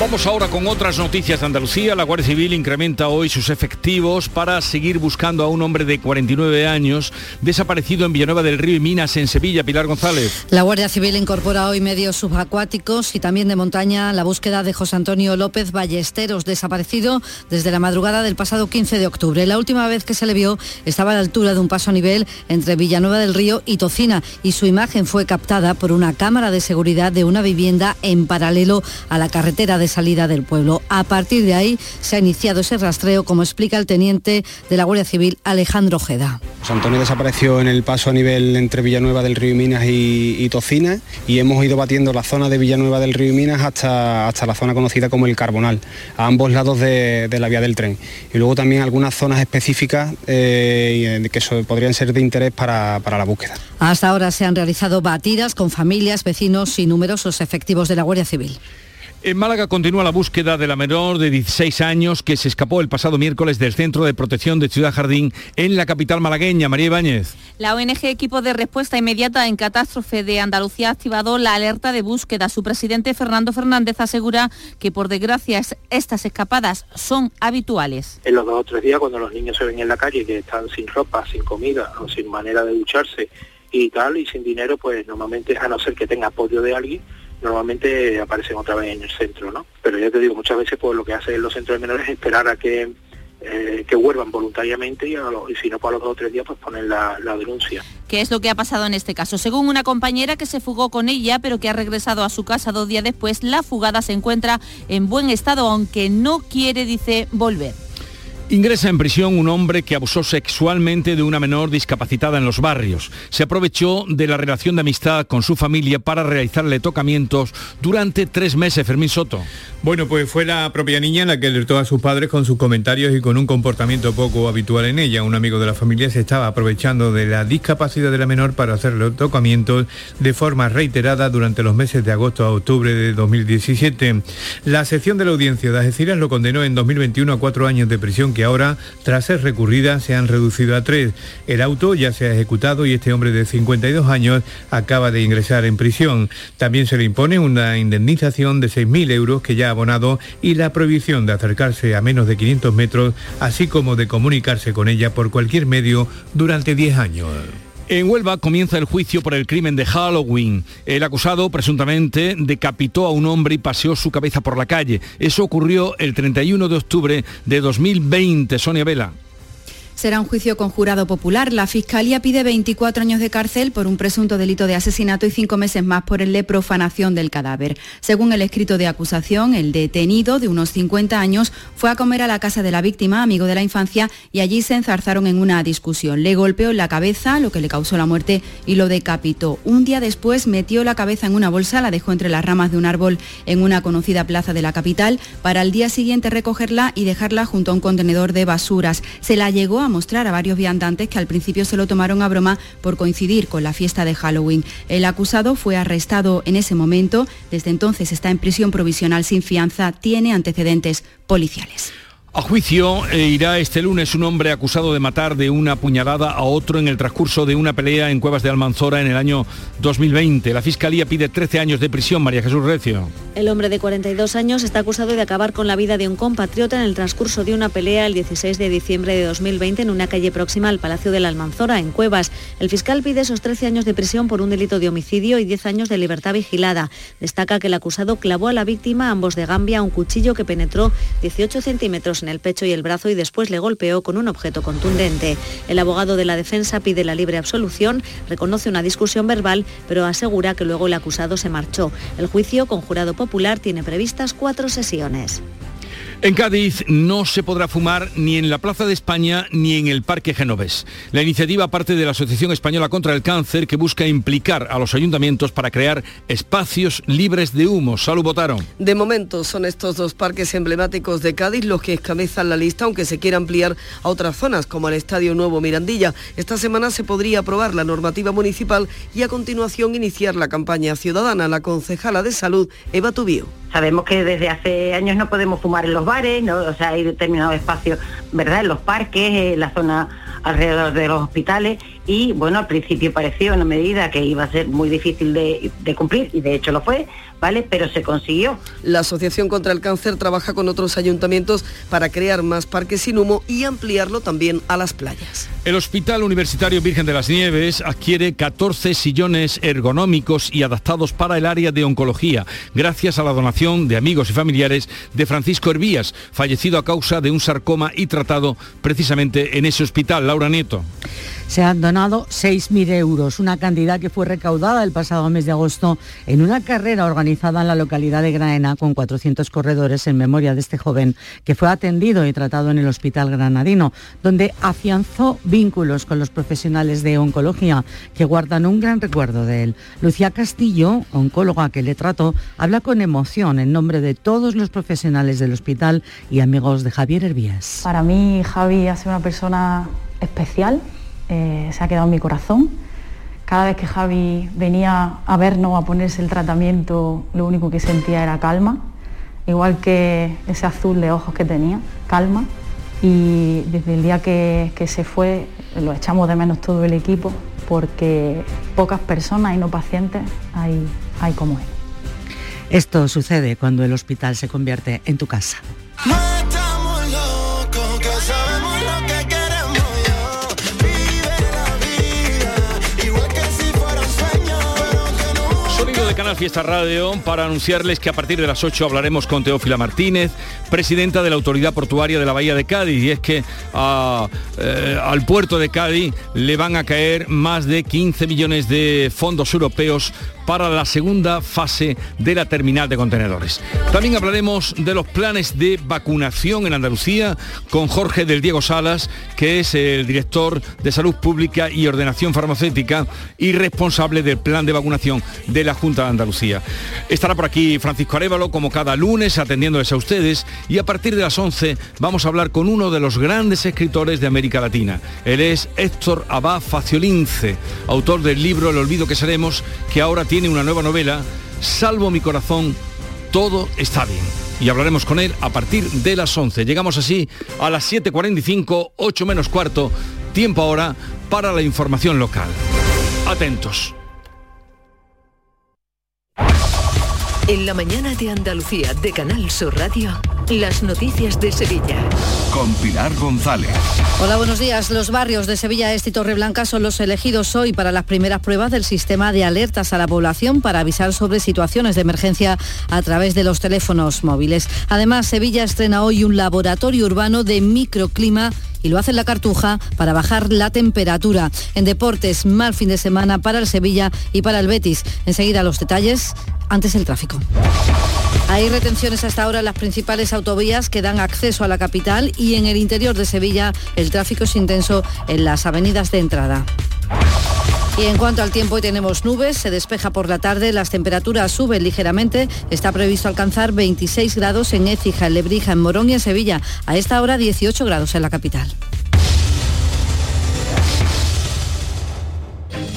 Vamos ahora con otras noticias de Andalucía. La Guardia Civil incrementa hoy sus efectivos para seguir buscando a un hombre de 49 años desaparecido en Villanueva del Río y Minas, en Sevilla. Pilar González. La Guardia Civil incorpora hoy medios subacuáticos y también de montaña la búsqueda de José Antonio López Ballesteros, desaparecido desde la madrugada del pasado 15 de octubre. La última vez que se le vio estaba a la altura de un paso a nivel entre Villanueva del Río y Tocina y su imagen fue captada por una cámara de seguridad de una vivienda en paralelo a la carretera de salida del pueblo. A partir de ahí se ha iniciado ese rastreo, como explica el teniente de la Guardia Civil, Alejandro Ojeda. José Antonio desapareció en el paso a nivel entre Villanueva del Río y Minas y, Tocina y hemos ido batiendo la zona de Villanueva del Río y Minas hasta, hasta la zona conocida como el Carbonal, a ambos lados de, la vía del tren. Y luego también algunas zonas específicas eh, que podrían ser de interés para, para la búsqueda. Hasta ahora se han realizado batidas con familias, vecinos y numerosos efectivos de la Guardia Civil. En Málaga continúa la búsqueda de la menor de 16 años que se escapó el pasado miércoles del Centro de Protección de Ciudad Jardín en la capital malagueña. María Ibáñez. La ONG Equipo de Respuesta Inmediata en Catástrofe de Andalucía ha activado la alerta de búsqueda. Su presidente Fernando Fernández asegura que por desgracia estas escapadas son habituales. En los dos o tres días cuando los niños se ven en la calle que están sin ropa, sin comida o sin manera de ducharse y tal y sin dinero, pues normalmente a no ser que tenga apoyo de alguien, normalmente aparecen otra vez en el centro, ¿no? Pero ya te digo, muchas veces pues lo que hacen los centros de menores es esperar a que eh, que vuelvan voluntariamente y, si no, para los dos o tres días, pues ponen la, la, denuncia. ¿Qué es lo que ha pasado en este caso? Según una compañera que se fugó con ella, pero que ha regresado a su casa dos días después, la fugada se encuentra en buen estado, aunque no quiere, dice, volver. Ingresa en prisión un hombre que abusó sexualmente de una menor discapacitada en los barrios. Se aprovechó de la relación de amistad con su familia para realizarle tocamientos durante tres meses. Fermín Soto. Bueno, pues fue la propia niña la que alertó a sus padres con sus comentarios y con un comportamiento poco habitual en ella. Un amigo de la familia se estaba aprovechando de la discapacidad de la menor para hacerle tocamientos de forma reiterada durante los meses de agosto a octubre de 2017. La sección de la audiencia de Algeciras lo condenó en 2021 a cuatro años de prisión que ahora, tras ser recurrida, se han reducido a tres. El auto ya se ha ejecutado y este hombre de 52 años acaba de ingresar en prisión. También se le impone una indemnización de 6.000 euros que ya ha abonado y la prohibición de acercarse a menos de 500 metros, así como de comunicarse con ella por cualquier medio durante 10 años. En Huelva comienza el juicio por el crimen de Halloween. El acusado presuntamente decapitó a un hombre y paseó su cabeza por la calle. Eso ocurrió el 31 de octubre de 2020. Sonia Vela. Será un juicio con jurado popular. La Fiscalía pide 24 años de cárcel por un presunto delito de asesinato y cinco meses más por el de profanación del cadáver. Según el escrito de acusación, el detenido, de unos 50 años, fue a comer a la casa de la víctima, amigo de la infancia, y allí se enzarzaron en una discusión. Le golpeó en la cabeza, lo que le causó la muerte, y lo decapitó. Un día después metió la cabeza en una bolsa, la dejó entre las ramas de un árbol en una conocida plaza de la capital, para al día siguiente recogerla y dejarla junto a un contenedor de basuras. Se la llegó mostrar a varios viandantes que al principio se lo tomaron a broma por coincidir con la fiesta de Halloween. El acusado fue arrestado en ese momento, desde entonces está en prisión provisional sin fianza, tiene antecedentes policiales. A juicio eh, irá este lunes un hombre acusado de matar de una puñalada a otro en el transcurso de una pelea en Cuevas de Almanzora en el año 2020. La Fiscalía pide 13 años de prisión, María Jesús Recio. El hombre de 42 años está acusado de acabar con la vida de un compatriota en el transcurso de una pelea el 16 de diciembre de 2020 en una calle próxima al Palacio de la Almanzora, en Cuevas. El fiscal pide esos 13 años de prisión por un delito de homicidio y 10 años de libertad vigilada. Destaca que el acusado clavó a la víctima, ambos de Gambia, un cuchillo que penetró 18 centímetros en el pecho y el brazo y después le golpeó con un objeto contundente. El abogado de la defensa pide la libre absolución, reconoce una discusión verbal, pero asegura que luego el acusado se marchó. El juicio con jurado popular tiene previstas cuatro sesiones. En Cádiz no se podrá fumar ni en la Plaza de España ni en el Parque Genovés. La iniciativa parte de la Asociación Española contra el Cáncer que busca implicar a los ayuntamientos para crear espacios libres de humo. Salud, votaron. De momento son estos dos parques emblemáticos de Cádiz los que encabezan la lista, aunque se quiera ampliar a otras zonas como el Estadio Nuevo Mirandilla. Esta semana se podría aprobar la normativa municipal y a continuación iniciar la campaña ciudadana. La concejala de salud, Eva Tubío. Sabemos que desde hace años no podemos fumar en los bares, ¿no? o sea, hay determinados espacios, ¿verdad? En los parques, en la zona alrededor de los hospitales y bueno, al principio pareció una medida que iba a ser muy difícil de, de, cumplir y de hecho lo fue, ¿vale? Pero se consiguió. La Asociación contra el Cáncer trabaja con otros ayuntamientos para crear más parques sin humo y ampliarlo también a las playas. El Hospital Universitario Virgen de las Nieves adquiere 14 sillones ergonómicos y adaptados para el área de oncología, gracias a la donación de amigos y familiares de Francisco Hervías, fallecido a causa de un sarcoma y tratado precisamente en ese hospital. Laura Nieto. Se han donado 6.000 euros, una cantidad que fue recaudada el pasado mes de agosto en una carrera organizada en la localidad de Graena con 400 corredores en memoria de este joven que fue atendido y tratado en el Hospital Granadino, donde afianzó vínculos con los profesionales de oncología que guardan un gran recuerdo de él. Lucía Castillo, oncóloga que le trató, habla con emoción en nombre de todos los profesionales del hospital y amigos de Javier Hervías. Para mí Javi ha una persona especial eh, se ha quedado en mi corazón. Cada vez que Javi venía a vernos, a ponerse el tratamiento, lo único que sentía era calma, igual que ese azul de ojos que tenía, calma. Y desde el día que, que se fue, lo echamos de menos todo el equipo, porque pocas personas y no pacientes hay, hay como él. Esto sucede cuando el hospital se convierte en tu casa. Fiesta Radio para anunciarles que a partir de las 8 hablaremos con Teófila Martínez, presidenta de la Autoridad Portuaria de la Bahía de Cádiz. Y es que eh, al puerto de Cádiz le van a caer más de 15 millones de fondos europeos para la segunda fase de la terminal de contenedores. También hablaremos de los planes de vacunación en Andalucía con Jorge del Diego Salas, que es el director de Salud Pública y Ordenación Farmacéutica y responsable del plan de vacunación de la Junta de Andalucía. Estará por aquí Francisco Arevalo, como cada lunes, atendiéndoles a ustedes y a partir de las 11 vamos a hablar con uno de los grandes escritores de América Latina. Él es Héctor Abad Faciolince, autor del libro El olvido que seremos, que ahora tiene una nueva novela, Salvo mi corazón, todo está bien. Y hablaremos con él a partir de las 11. Llegamos así a las 7.45, 8 menos cuarto, tiempo ahora para la información local. Atentos. En la mañana de Andalucía de Canal Sur Radio, las noticias de Sevilla. Con Pilar González. Hola, buenos días. Los barrios de Sevilla Este y Torreblanca son los elegidos hoy para las primeras pruebas del sistema de alertas a la población para avisar sobre situaciones de emergencia a través de los teléfonos móviles. Además, Sevilla estrena hoy un laboratorio urbano de microclima y lo hace la Cartuja para bajar la temperatura. En deportes, mal fin de semana para el Sevilla y para el Betis. Enseguida los detalles, antes el tráfico. Hay retenciones hasta ahora en las principales autovías que dan acceso a la capital y en el interior de Sevilla el tráfico es intenso en las avenidas de entrada. Y en cuanto al tiempo, hoy tenemos nubes, se despeja por la tarde, las temperaturas suben ligeramente, está previsto alcanzar 26 grados en Écija, en Lebrija, en Morón y en Sevilla, a esta hora 18 grados en la capital.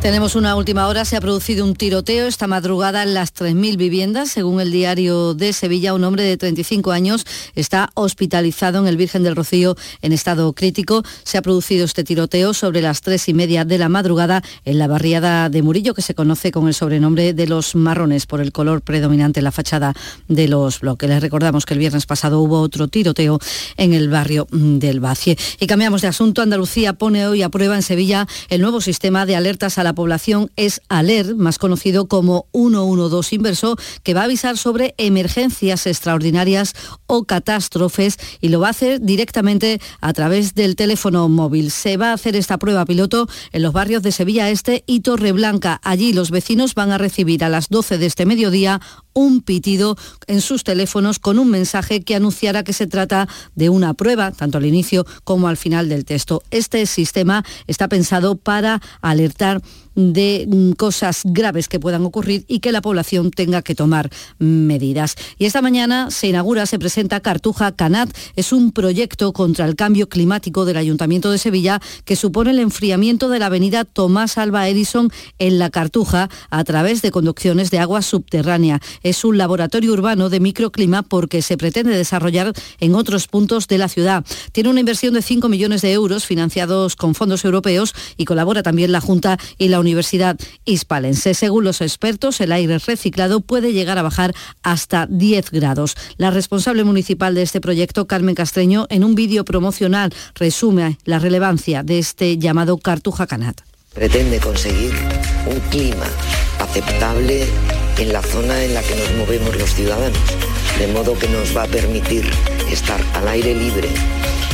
Tenemos una última hora, se ha producido un tiroteo esta madrugada en las 3.000 viviendas. Según el diario de Sevilla, un hombre de 35 años está hospitalizado en el Virgen del Rocío en estado crítico. Se ha producido este tiroteo sobre las tres y media de la madrugada en la barriada de Murillo, que se conoce con el sobrenombre de los marrones por el color predominante en la fachada de los bloques. Les recordamos que el viernes pasado hubo otro tiroteo en el barrio del Bacie. Y cambiamos de asunto. Andalucía pone hoy a prueba en Sevilla el nuevo sistema de alertas a la población es ALER, más conocido como 112 inverso, que va a avisar sobre emergencias extraordinarias o catástrofes y lo va a hacer directamente a través del teléfono móvil. Se va a hacer esta prueba piloto en los barrios de Sevilla Este y Torreblanca. Allí los vecinos van a recibir a las 12 de este mediodía un pitido en sus teléfonos con un mensaje que anunciará que se trata de una prueba, tanto al inicio como al final del texto. Este sistema está pensado para alertar de mm, cosas graves que puedan ocurrir y que la población tenga que tomar medidas. Y esta mañana se inaugura, se presenta Cartuja Canat. Es un proyecto contra el cambio climático del Ayuntamiento de Sevilla que supone el enfriamiento de la avenida Tomás Alba Edison en la Cartuja a través de conducciones de agua subterránea. Es un laboratorio urbano de microclima porque se pretende desarrollar en otros puntos de la ciudad. Tiene una inversión de 5 millones de euros financiados con fondos europeos y colabora también la Junta y la Universidad Hispalense. Según los expertos, el aire reciclado puede llegar a bajar hasta 10 grados. La responsable municipal de este proyecto, Carmen Castreño, en un vídeo promocional resume la relevancia de este llamado Cartuja Canat. Pretende conseguir un clima aceptable en la zona en la que nos movemos los ciudadanos, de modo que nos va a permitir estar al aire libre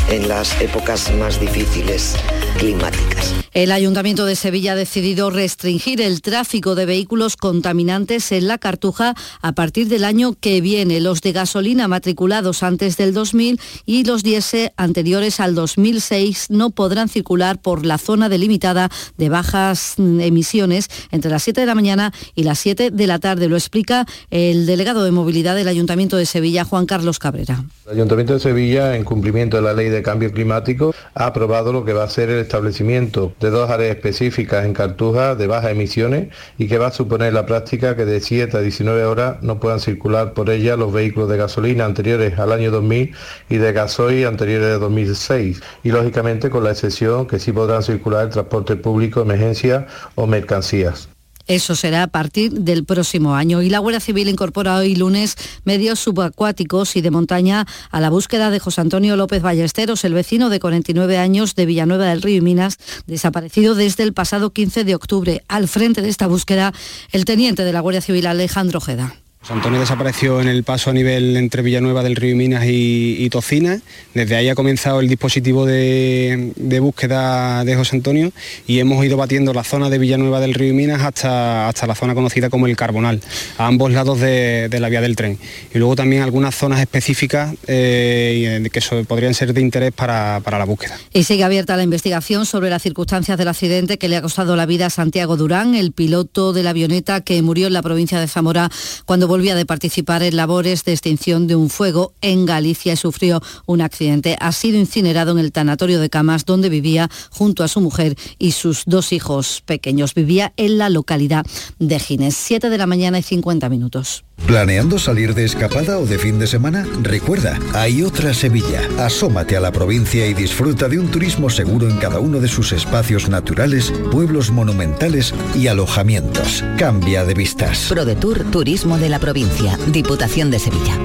en las épocas más difíciles climáticas. El Ayuntamiento de Sevilla ha decidido restringir el tráfico de vehículos contaminantes en la Cartuja a partir del año que viene. Los de gasolina matriculados antes del 2000 y los diésel anteriores al 2006 no podrán circular por la zona delimitada de bajas emisiones entre las 7 de la mañana y las 7 de la tarde. Lo explica el delegado de movilidad del Ayuntamiento de Sevilla, Juan Carlos Cabrera. El Ayuntamiento de Sevilla, en cumplimiento de la Ley de Cambio Climático, ha aprobado lo que va a ser el establecimiento dos áreas específicas en Cartuja de bajas emisiones y que va a suponer la práctica que de 7 a 19 horas no puedan circular por ella los vehículos de gasolina anteriores al año 2000 y de gasoil anteriores a 2006 y lógicamente con la excepción que sí podrán circular el transporte público, emergencia o mercancías. Eso será a partir del próximo año. Y la Guardia Civil incorpora hoy lunes medios subacuáticos y de montaña a la búsqueda de José Antonio López Ballesteros, el vecino de 49 años de Villanueva del Río y Minas, desaparecido desde el pasado 15 de octubre. Al frente de esta búsqueda, el teniente de la Guardia Civil, Alejandro Ojeda. Antonio desapareció en el paso a nivel entre Villanueva del Río Minas y, Tocina. Desde ahí ha comenzado el dispositivo de, búsqueda de José Antonio y hemos ido batiendo la zona de Villanueva del Río Minas hasta, hasta la zona conocida como el Carbonal, a ambos lados de, la vía del tren. Y luego también algunas zonas específicas eh, que podrían ser de interés para, para la búsqueda. Y sigue abierta la investigación sobre las circunstancias del accidente que le ha costado la vida a Santiago Durán, el piloto de la avioneta que murió en la provincia de Zamora cuando volvía de participar en labores de extinción de un fuego en Galicia y sufrió un accidente. Ha sido incinerado en el tanatorio de Camas donde vivía junto a su mujer y sus dos hijos pequeños. Vivía en la localidad de Gines. 7 de la mañana y 50 minutos. ¿Planeando salir de escapada o de fin de semana? Recuerda, hay otra Sevilla. Asómate a la provincia y disfruta de un turismo seguro en cada uno de sus espacios naturales, pueblos monumentales y alojamientos. Cambia de vistas. ProDetour Turismo de la Provincia, Diputación de Sevilla.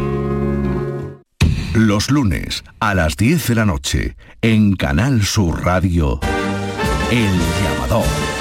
Los lunes a las 10 de la noche, en Canal Sur Radio, El Llamador.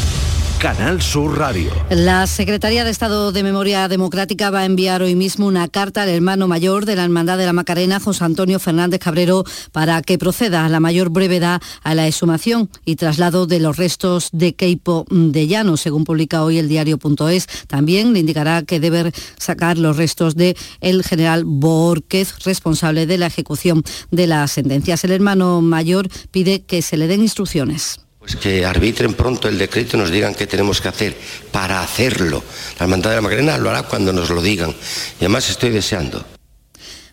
Canal Sur Radio. La Secretaría de Estado de Memoria Democrática va a enviar hoy mismo una carta al hermano mayor de la Hermandad de la Macarena, José Antonio Fernández Cabrero, para que proceda a la mayor brevedad a la exhumación y traslado de los restos de Keipo de Llano, según publica hoy el diario.es. También le indicará que debe sacar los restos de el general Borquez, responsable de la ejecución de las sentencias. El hermano mayor pide que se le den instrucciones. Que arbitren pronto el decreto y nos digan qué tenemos que hacer para hacerlo. La Hermandad de la Macarena lo hará cuando nos lo digan. Y además estoy deseando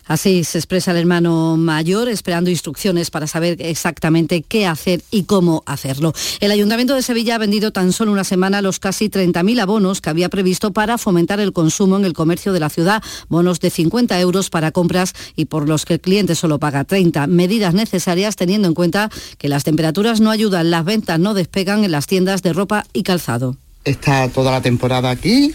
Así se expresa el hermano mayor, esperando instrucciones para saber exactamente qué hacer y cómo hacerlo. El Ayuntamiento de Sevilla ha vendido tan solo una semana los casi 30.000 abonos que había previsto para fomentar el consumo en el comercio de la ciudad, bonos de 50 euros para compras y por los que el cliente solo paga 30. Medidas necesarias teniendo en cuenta que las temperaturas no ayudan, las ventas no despegan en las tiendas de ropa y calzado. Está toda la temporada aquí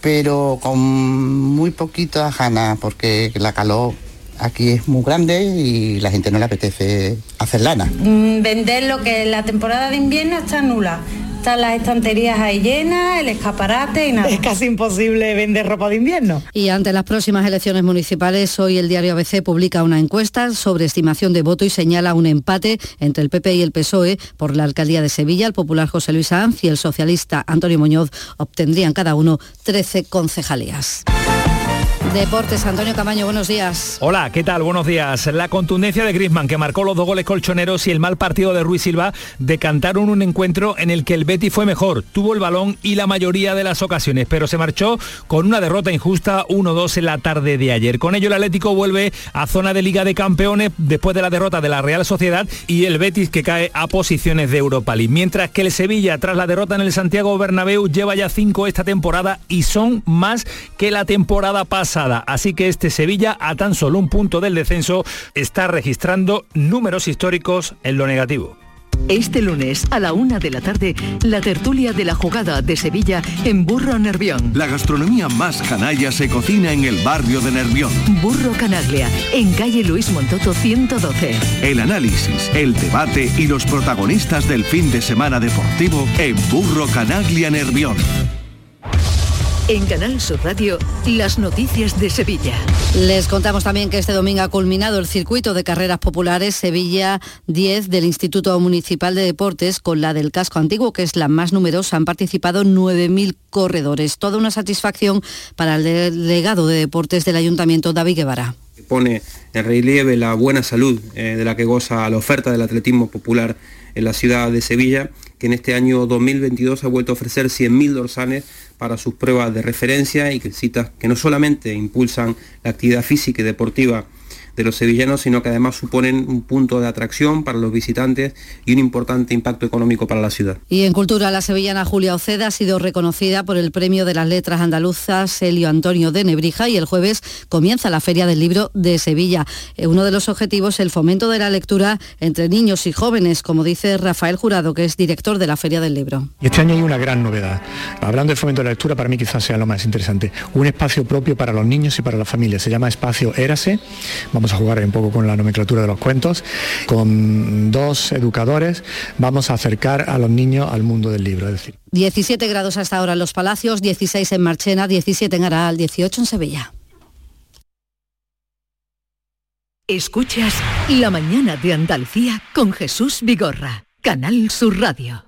pero con muy poquitas ganas, porque la calor aquí es muy grande y la gente no le apetece hacer lana. Mm, vender lo que la temporada de invierno está nula. Están las estanterías ahí llenas, el escaparate y nada. Es casi imposible vender ropa de invierno. Y ante las próximas elecciones municipales, hoy el diario ABC publica una encuesta sobre estimación de voto y señala un empate entre el PP y el PSOE por la alcaldía de Sevilla. El popular José Luis Sanz y el socialista Antonio Muñoz obtendrían cada uno 13 concejalías. Deportes, Antonio Camaño, buenos días. Hola, ¿qué tal? Buenos días. La contundencia de Griezmann, que marcó los dos goles colchoneros y el mal partido de Ruiz Silva, decantaron un encuentro en el que el Betty fue mejor, tuvo el balón y la mayoría de las ocasiones, pero se marchó con una derrota injusta 1-2 en la tarde de ayer. Con ello el Atlético vuelve a zona de Liga de Campeones después de la derrota de la Real Sociedad y el Betis que cae a posiciones de Europa League. Mientras que el Sevilla, tras la derrota en el Santiago Bernabéu, lleva ya cinco esta temporada y son más que la temporada pasada Así que este Sevilla, a tan solo un punto del descenso, está registrando números históricos en lo negativo. Este lunes a la una de la tarde, la tertulia de la jugada de Sevilla en Burro Nervión. La gastronomía más canalla se cocina en el barrio de Nervión. Burro Canaglia, en calle Luis Montoto 112. El análisis, el debate y los protagonistas del fin de semana deportivo en Burro Canaglia Nervión. En Canal Sur Radio, las noticias de Sevilla. Les contamos también que este domingo ha culminado el circuito de carreras populares Sevilla 10 del Instituto Municipal de Deportes con la del casco antiguo, que es la más numerosa. Han participado 9.000 corredores. Toda una satisfacción para el delegado de deportes del Ayuntamiento, David Guevara pone en relieve la buena salud eh, de la que goza la oferta del atletismo popular en la ciudad de Sevilla, que en este año 2022 ha vuelto a ofrecer 100.000 dorsales para sus pruebas de referencia y que citas que no solamente impulsan la actividad física y deportiva de los sevillanos, sino que además suponen un punto de atracción para los visitantes y un importante impacto económico para la ciudad. Y en cultura, la sevillana Julia Oceda ha sido reconocida por el Premio de las Letras Andaluzas Helio Antonio de Nebrija y el jueves comienza la Feria del Libro de Sevilla. Eh, uno de los objetivos es el fomento de la lectura entre niños y jóvenes, como dice Rafael Jurado, que es director de la Feria del Libro. Y este año hay una gran novedad. Hablando del fomento de la lectura, para mí quizás sea lo más interesante. Un espacio propio para los niños y para las familias. Se llama Espacio Érase. Vamos a jugar un poco con la nomenclatura de los cuentos. Con dos educadores vamos a acercar a los niños al mundo del libro. Es decir. 17 grados hasta ahora en Los Palacios, 16 en Marchena, 17 en Aral, 18 en Sevilla. Escuchas La mañana de Andalucía con Jesús Vigorra, Canal Sur Radio.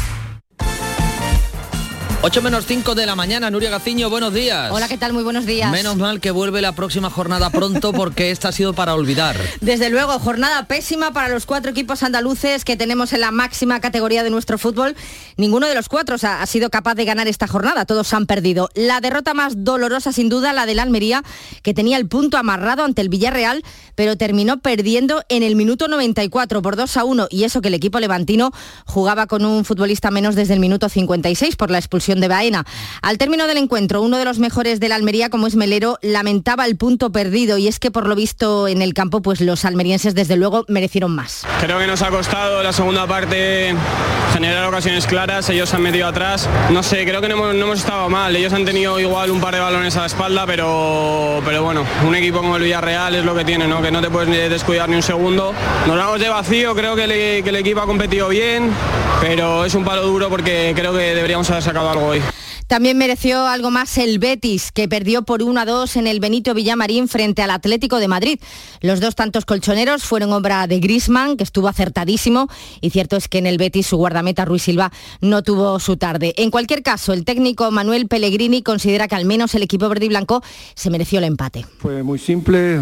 8 menos 5 de la mañana, Nuria Gaciño, buenos días. Hola, ¿qué tal? Muy buenos días. Menos mal que vuelve la próxima jornada pronto porque esta ha sido para olvidar. Desde luego, jornada pésima para los cuatro equipos andaluces que tenemos en la máxima categoría de nuestro fútbol. Ninguno de los cuatro ha, sido capaz de ganar esta jornada, todos han perdido. La derrota más dolorosa, sin duda, la del Almería, que tenía el punto amarrado ante el Villarreal, pero terminó perdiendo en el minuto 94 por 2 a 1 y eso que el equipo levantino jugaba con un futbolista menos desde el minuto 56 por la expulsión de Baena. Al término del encuentro, uno de los mejores de la Almería, como es Melero, lamentaba el punto perdido y es que por lo visto en el campo, pues los almerienses desde luego merecieron más. Creo que nos ha costado la segunda parte generar ocasiones claras, ellos han metido atrás. No sé, creo que no hemos, estado mal, ellos han tenido igual un par de balones a la espalda, pero, pero bueno, un equipo como el Villarreal es lo que tiene, ¿no? que no te puedes descuidar ni un segundo. Nos vamos de vacío, creo que, que el equipo ha competido bien, pero es un palo duro porque creo que deberíamos haber sacado algo Bye. También mereció algo más el Betis, que perdió por 1 a 2 en el Benito Villamarín frente al Atlético de Madrid. Los dos tantos colchoneros fueron obra de Grisman, que estuvo acertadísimo, y cierto es que en el Betis su guardameta Ruiz Silva no tuvo su tarde. En cualquier caso, el técnico Manuel Pellegrini considera que al menos el equipo verde y blanco se mereció el empate. Fue muy simple,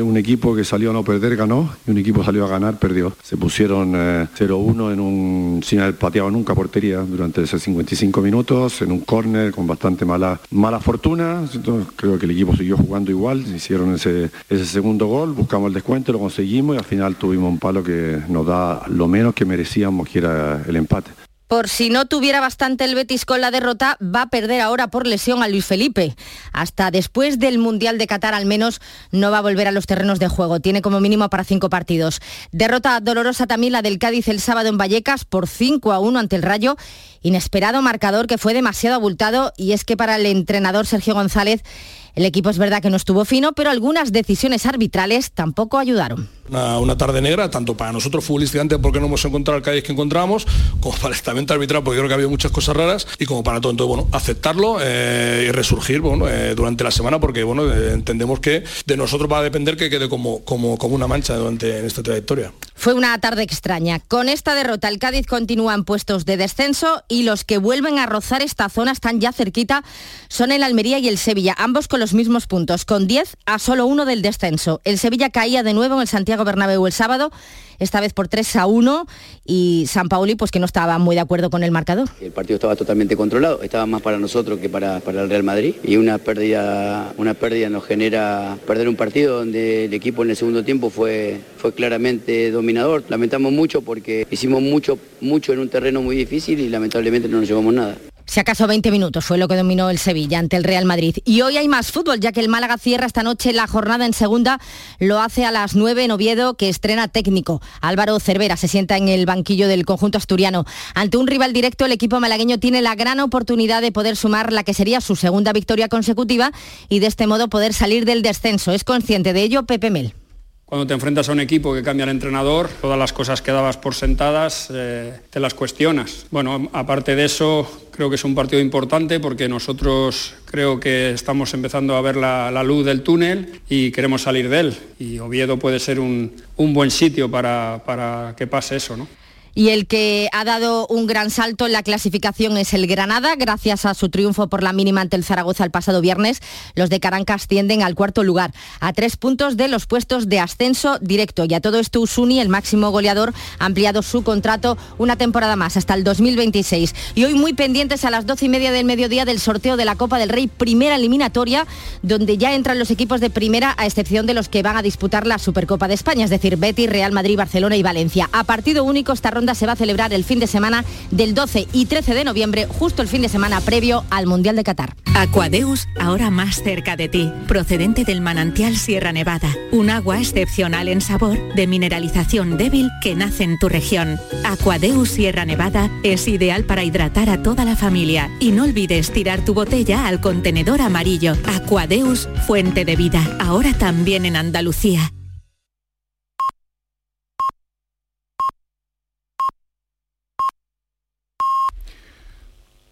un equipo que salió a no perder, ganó, y un equipo salió a ganar, perdió. Se pusieron 0-1 eh, en un sin haber pateado nunca portería durante esos 55 minutos, en un con bastante mala, mala fortuna. Entonces, creo que el equipo siguió jugando igual, hicieron ese, ese segundo gol, buscamos el descuento, lo conseguimos y al final tuvimos un palo que nos da lo menos que merecíamos, que era el empate. Por si no tuviera bastante el Betis con la derrota, va a perder ahora por lesión a Luis Felipe. Hasta después del Mundial de Qatar al menos no va a volver a los terrenos de juego. Tiene como mínimo para cinco partidos. Derrota dolorosa también la del Cádiz el sábado en Vallecas por 5 a 1 ante el Rayo. Inesperado marcador que fue demasiado abultado y es que para el entrenador Sergio González el equipo es verdad que no estuvo fino, pero algunas decisiones arbitrales tampoco ayudaron. Una, tarde negra, tanto para nosotros futbolísticamente porque no hemos encontrado el Cádiz que encontramos, como para el estamento arbitral porque creo que ha habido muchas cosas raras y como para todo. Entonces, bueno, aceptarlo eh, y resurgir bueno, eh, durante la semana porque bueno, eh, entendemos que de nosotros va a depender que quede como, como, como una mancha durante esta trayectoria. Fue una tarde extraña. Con esta derrota el Cádiz continúa en puestos de descenso y los que vuelven a rozar esta zona están ya cerquita son el Almería y el Sevilla, ambos con los mismos puntos, con 10 a solo uno del descenso. El Sevilla caía de nuevo en el Santiago Bernabéu el sábado esta vez por 3 a 1 y San Pauli pues que no estaba muy de acuerdo con el marcador. El partido estaba totalmente controlado, estaba más para nosotros que para, para el Real Madrid y una pérdida, una pérdida nos genera perder un partido donde el equipo en el segundo tiempo fue, fue claramente dominador. Lamentamos mucho porque hicimos mucho, mucho en un terreno muy difícil y lamentablemente no nos llevamos nada. Si acaso 20 minutos fue lo que dominó el Sevilla ante el Real Madrid. Y hoy hay más fútbol, ya que el Málaga cierra esta noche la jornada en segunda. Lo hace a las 9 en Oviedo, que estrena técnico. Álvaro Cervera se sienta en el banquillo del conjunto asturiano. Ante un rival directo, el equipo malagueño tiene la gran oportunidad de poder sumar la que sería su segunda victoria consecutiva y de este modo poder salir del descenso. Es consciente de ello Pepe Mel cuando te enfrentas a un equipo que cambia el entrenador, todas las cosas que dabas por sentadas eh, te las cuestionas. Bueno, aparte de eso, creo que es un partido importante porque nosotros creo que estamos empezando a ver la, luz del túnel y queremos salir de él. Y Oviedo puede ser un, buen sitio para, para que pase eso, ¿no? Y el que ha dado un gran salto en la clasificación es el Granada. Gracias a su triunfo por la mínima ante el Zaragoza el pasado viernes, los de Carancas ascienden al cuarto lugar, a tres puntos de los puestos de ascenso directo. Y a todo esto Usuni, el máximo goleador, ha ampliado su contrato una temporada más, hasta el 2026. Y hoy muy pendientes a las doce y media del mediodía del sorteo de la Copa del Rey, primera eliminatoria, donde ya entran los equipos de primera, a excepción de los que van a disputar la Supercopa de España, es decir, Betis, Real Madrid, Barcelona y Valencia. A partido único esta se va a celebrar el fin de semana del 12 y 13 de noviembre, justo el fin de semana previo al Mundial de Qatar. Aquadeus, ahora más cerca de ti, procedente del manantial Sierra Nevada, un agua excepcional en sabor, de mineralización débil que nace en tu región. Aquadeus Sierra Nevada es ideal para hidratar a toda la familia y no olvides tirar tu botella al contenedor amarillo. Aquadeus, fuente de vida, ahora también en Andalucía.